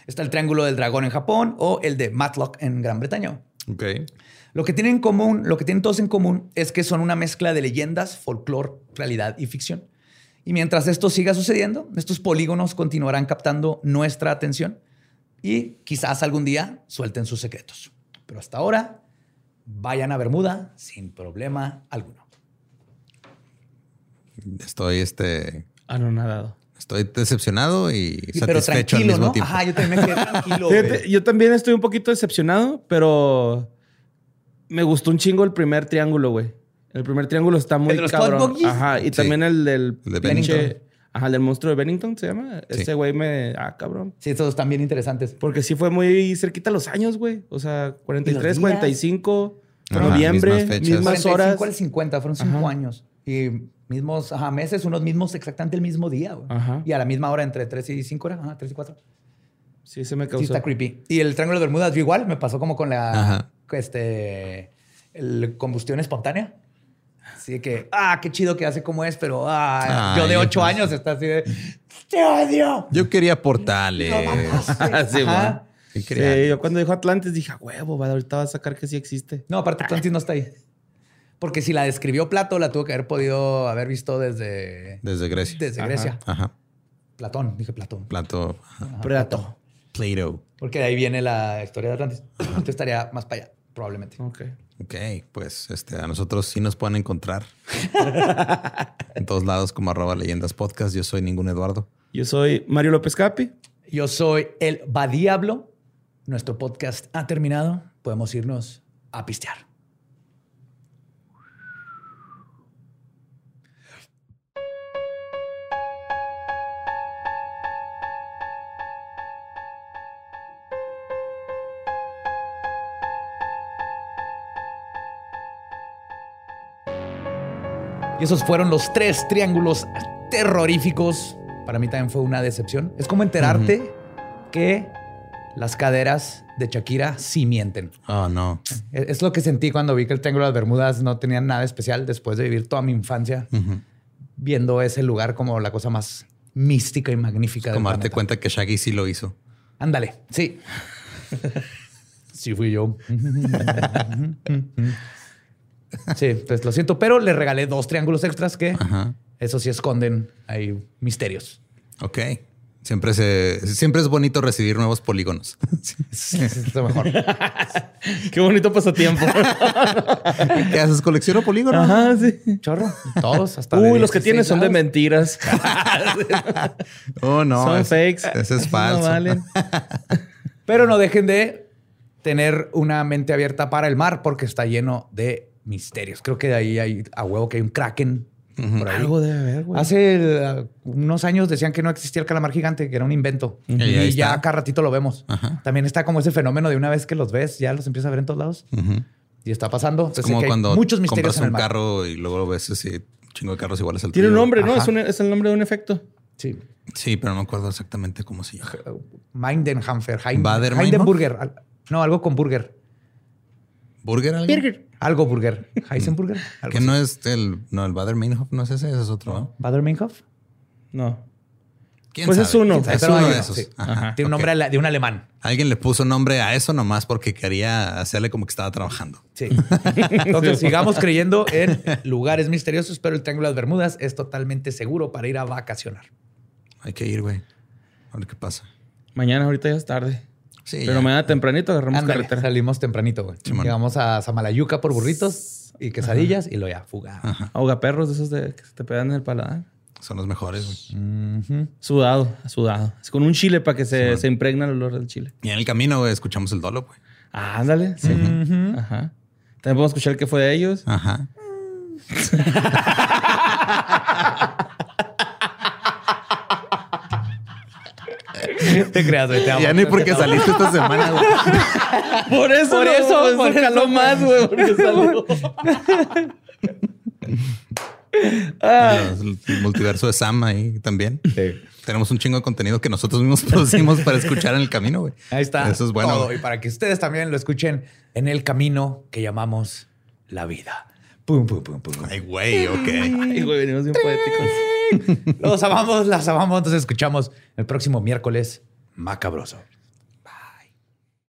Está el Triángulo del Dragón en Japón o el de Matlock en Gran Bretaña. Ok. Lo que tienen en común, lo que tienen todos en común es que son una mezcla de leyendas, folclore, realidad y ficción. Y mientras esto siga sucediendo, estos polígonos continuarán captando nuestra atención y quizás algún día suelten sus secretos. Pero hasta ahora, vayan a Bermuda sin problema alguno. Estoy este. Anonadado. Estoy decepcionado y Sí, pero satisfecho al tranquilo, mismo ¿no? tiempo. Ajá, yo también me quedé tranquilo. Fíjate, yo también estoy un poquito decepcionado, pero me gustó un chingo el primer triángulo, güey. El primer triángulo está muy ¿El de los cabrón. Ajá, y Sí. también el del El de pinche- Bennington. Ajá, el del monstruo de Bennington se llama. Sí. Ese güey me. Ah, cabrón. Sí, estos están bien interesantes. Porque sí fue muy cerquita los años, güey. O sea, 43, días? 45, Ajá, noviembre, mismas fechas. mismas, 45 horas. al 50, fueron cinco Ajá. años. Y mismos ajá, meses, unos mismos, exactamente el mismo día. güey. Ajá. Y a la misma hora, entre 3 y 5 horas, ajá, 3 y 4. Sí, se me Sí, causó. está creepy. Y el Triángulo de Bermudas, yo igual, me pasó como con la Ajá. este, el combustión espontánea. Así que, ah, qué chido que hace como es, pero ah, Ay, yo de 8 pues. años está así de, ¡te odio! Yo quería portales. No. Sí, Ajá. Sí, Sí, yo cuando dijo Atlantis dije, "A huevo, ahorita va a sacar que sí existe. No, aparte Atlantis no está ahí. Porque si la describió Plato, la tuvo que haber podido haber visto desde, Desde Grecia. desde Ajá. Grecia. Ajá. Platón, dije Platón. Plato. ajá. Predato. Plato. Porque de ahí viene la historia de Atlantis. Entonces estaría más para allá, probablemente. Ok. Ok, pues este, a nosotros sí nos pueden encontrar en todos lados como arroba leyendas podcast. Yo soy ningún Eduardo. Yo soy Mario López Capi. Yo soy el Badiablo. Nuestro podcast ha terminado. Podemos irnos a pistear. Y esos fueron los tres triángulos terroríficos. Para mí también fue una decepción. Es como enterarte que las caderas de Shakira sí mienten. Oh, no. Es es lo que sentí cuando vi que el Triángulo de las Bermudas no tenía nada especial después de vivir toda mi infancia viendo ese lugar como la cosa más mística y magnífica del Como darte planeta. cuenta que Shaggy sí lo hizo. Ándale, sí. Sí, fui yo. sí, pues lo siento, pero le regalé dos triángulos extras que Ajá. eso sí esconden ahí misterios. Ok. Siempre, se, siempre es bonito recibir nuevos polígonos. Sí, es lo mejor. Qué bonito pasatiempo. ¿Qué haces? ¿Colecciono polígonos? Ajá, sí. Chorro. Todos hasta Uy, los que 16 tienes son de mentiras. Oh, no. son es- fakes. Ese es No falso. valen. Pero no dejen de tener una mente abierta para el mar porque está lleno de misterios. Creo que de ahí hay a huevo que hay un kraken por ahí. Algo debe haber, güey. Hace eh, unos años decían que no existía el calamar gigante, que era un invento. Y ahí Y ya cada ratito lo vemos. Ajá. También está como ese fenómeno de una vez que los ves, ya los empiezas a ver en todos lados. Ujú. Y está pasando. Es Entonces, como que hay cuando muchos misterios compras en el un mar. carro y luego lo ves así, un chingo de carros iguales al Tiene un nombre, ¿no? Es, un- es el nombre de un efecto. Sí. Sí, pero no me acuerdo exactamente cómo se llama. Mindenhamfer. Heim-. Al- No, algo con burger. ¿Burger algo? Algo burger. Heisenburger. Algo Que así. no es el... No, el Bader-Meinhof no es ese, ese es otro. ¿no? Bader-Meinhof. No. ¿Quién Pues sabe? es uno. Es uno de esos. sí. Ajá, Tiene un nombre de un alemán. Alguien le puso nombre a eso nomás porque quería hacerle como que estaba trabajando. Sí. Entonces sigamos creyendo en lugares misteriosos, pero el Triángulo de las Bermudas es totalmente seguro para ir a vacacionar. Hay que ir, güey. A ver qué pasa. Mañana, ahorita ya es tarde. Sí, Pero ya. mañana tempranito agarramos Ándale, carretera. salimos tempranito, güey. Llegamos a Samalayuca por burritos y quesadillas y lo ya fuga. Ahoga perros de esos de, que se te pegan en el paladar. Son los mejores, güey. Sudado, sudado. Es con un chile para que se, se impregna el olor del chile. Y en el camino, güey, escuchamos el dolo, güey. Ah, ándale. Sí. Ajá. También podemos escuchar que fue de ellos. Ajá. Te creas, güey. Te amo. Ya ni porque saliste esta semana, güey. Por eso, Por eso, por caló güey. más, güey, porque salió. El, el multiverso de Sam ahí también. Tenemos un chingo de contenido que nosotros mismos producimos para escuchar en el camino, güey. Ahí está. Eso es bueno. todo. Y para que ustedes también lo escuchen en el camino que llamamos la vida. Pum, pum, pum, pum. Ay, güey, ok. Ay, güey, venimos bien poéticos. Los amamos, las amamos. Entonces escuchamos el próximo miércoles macabroso.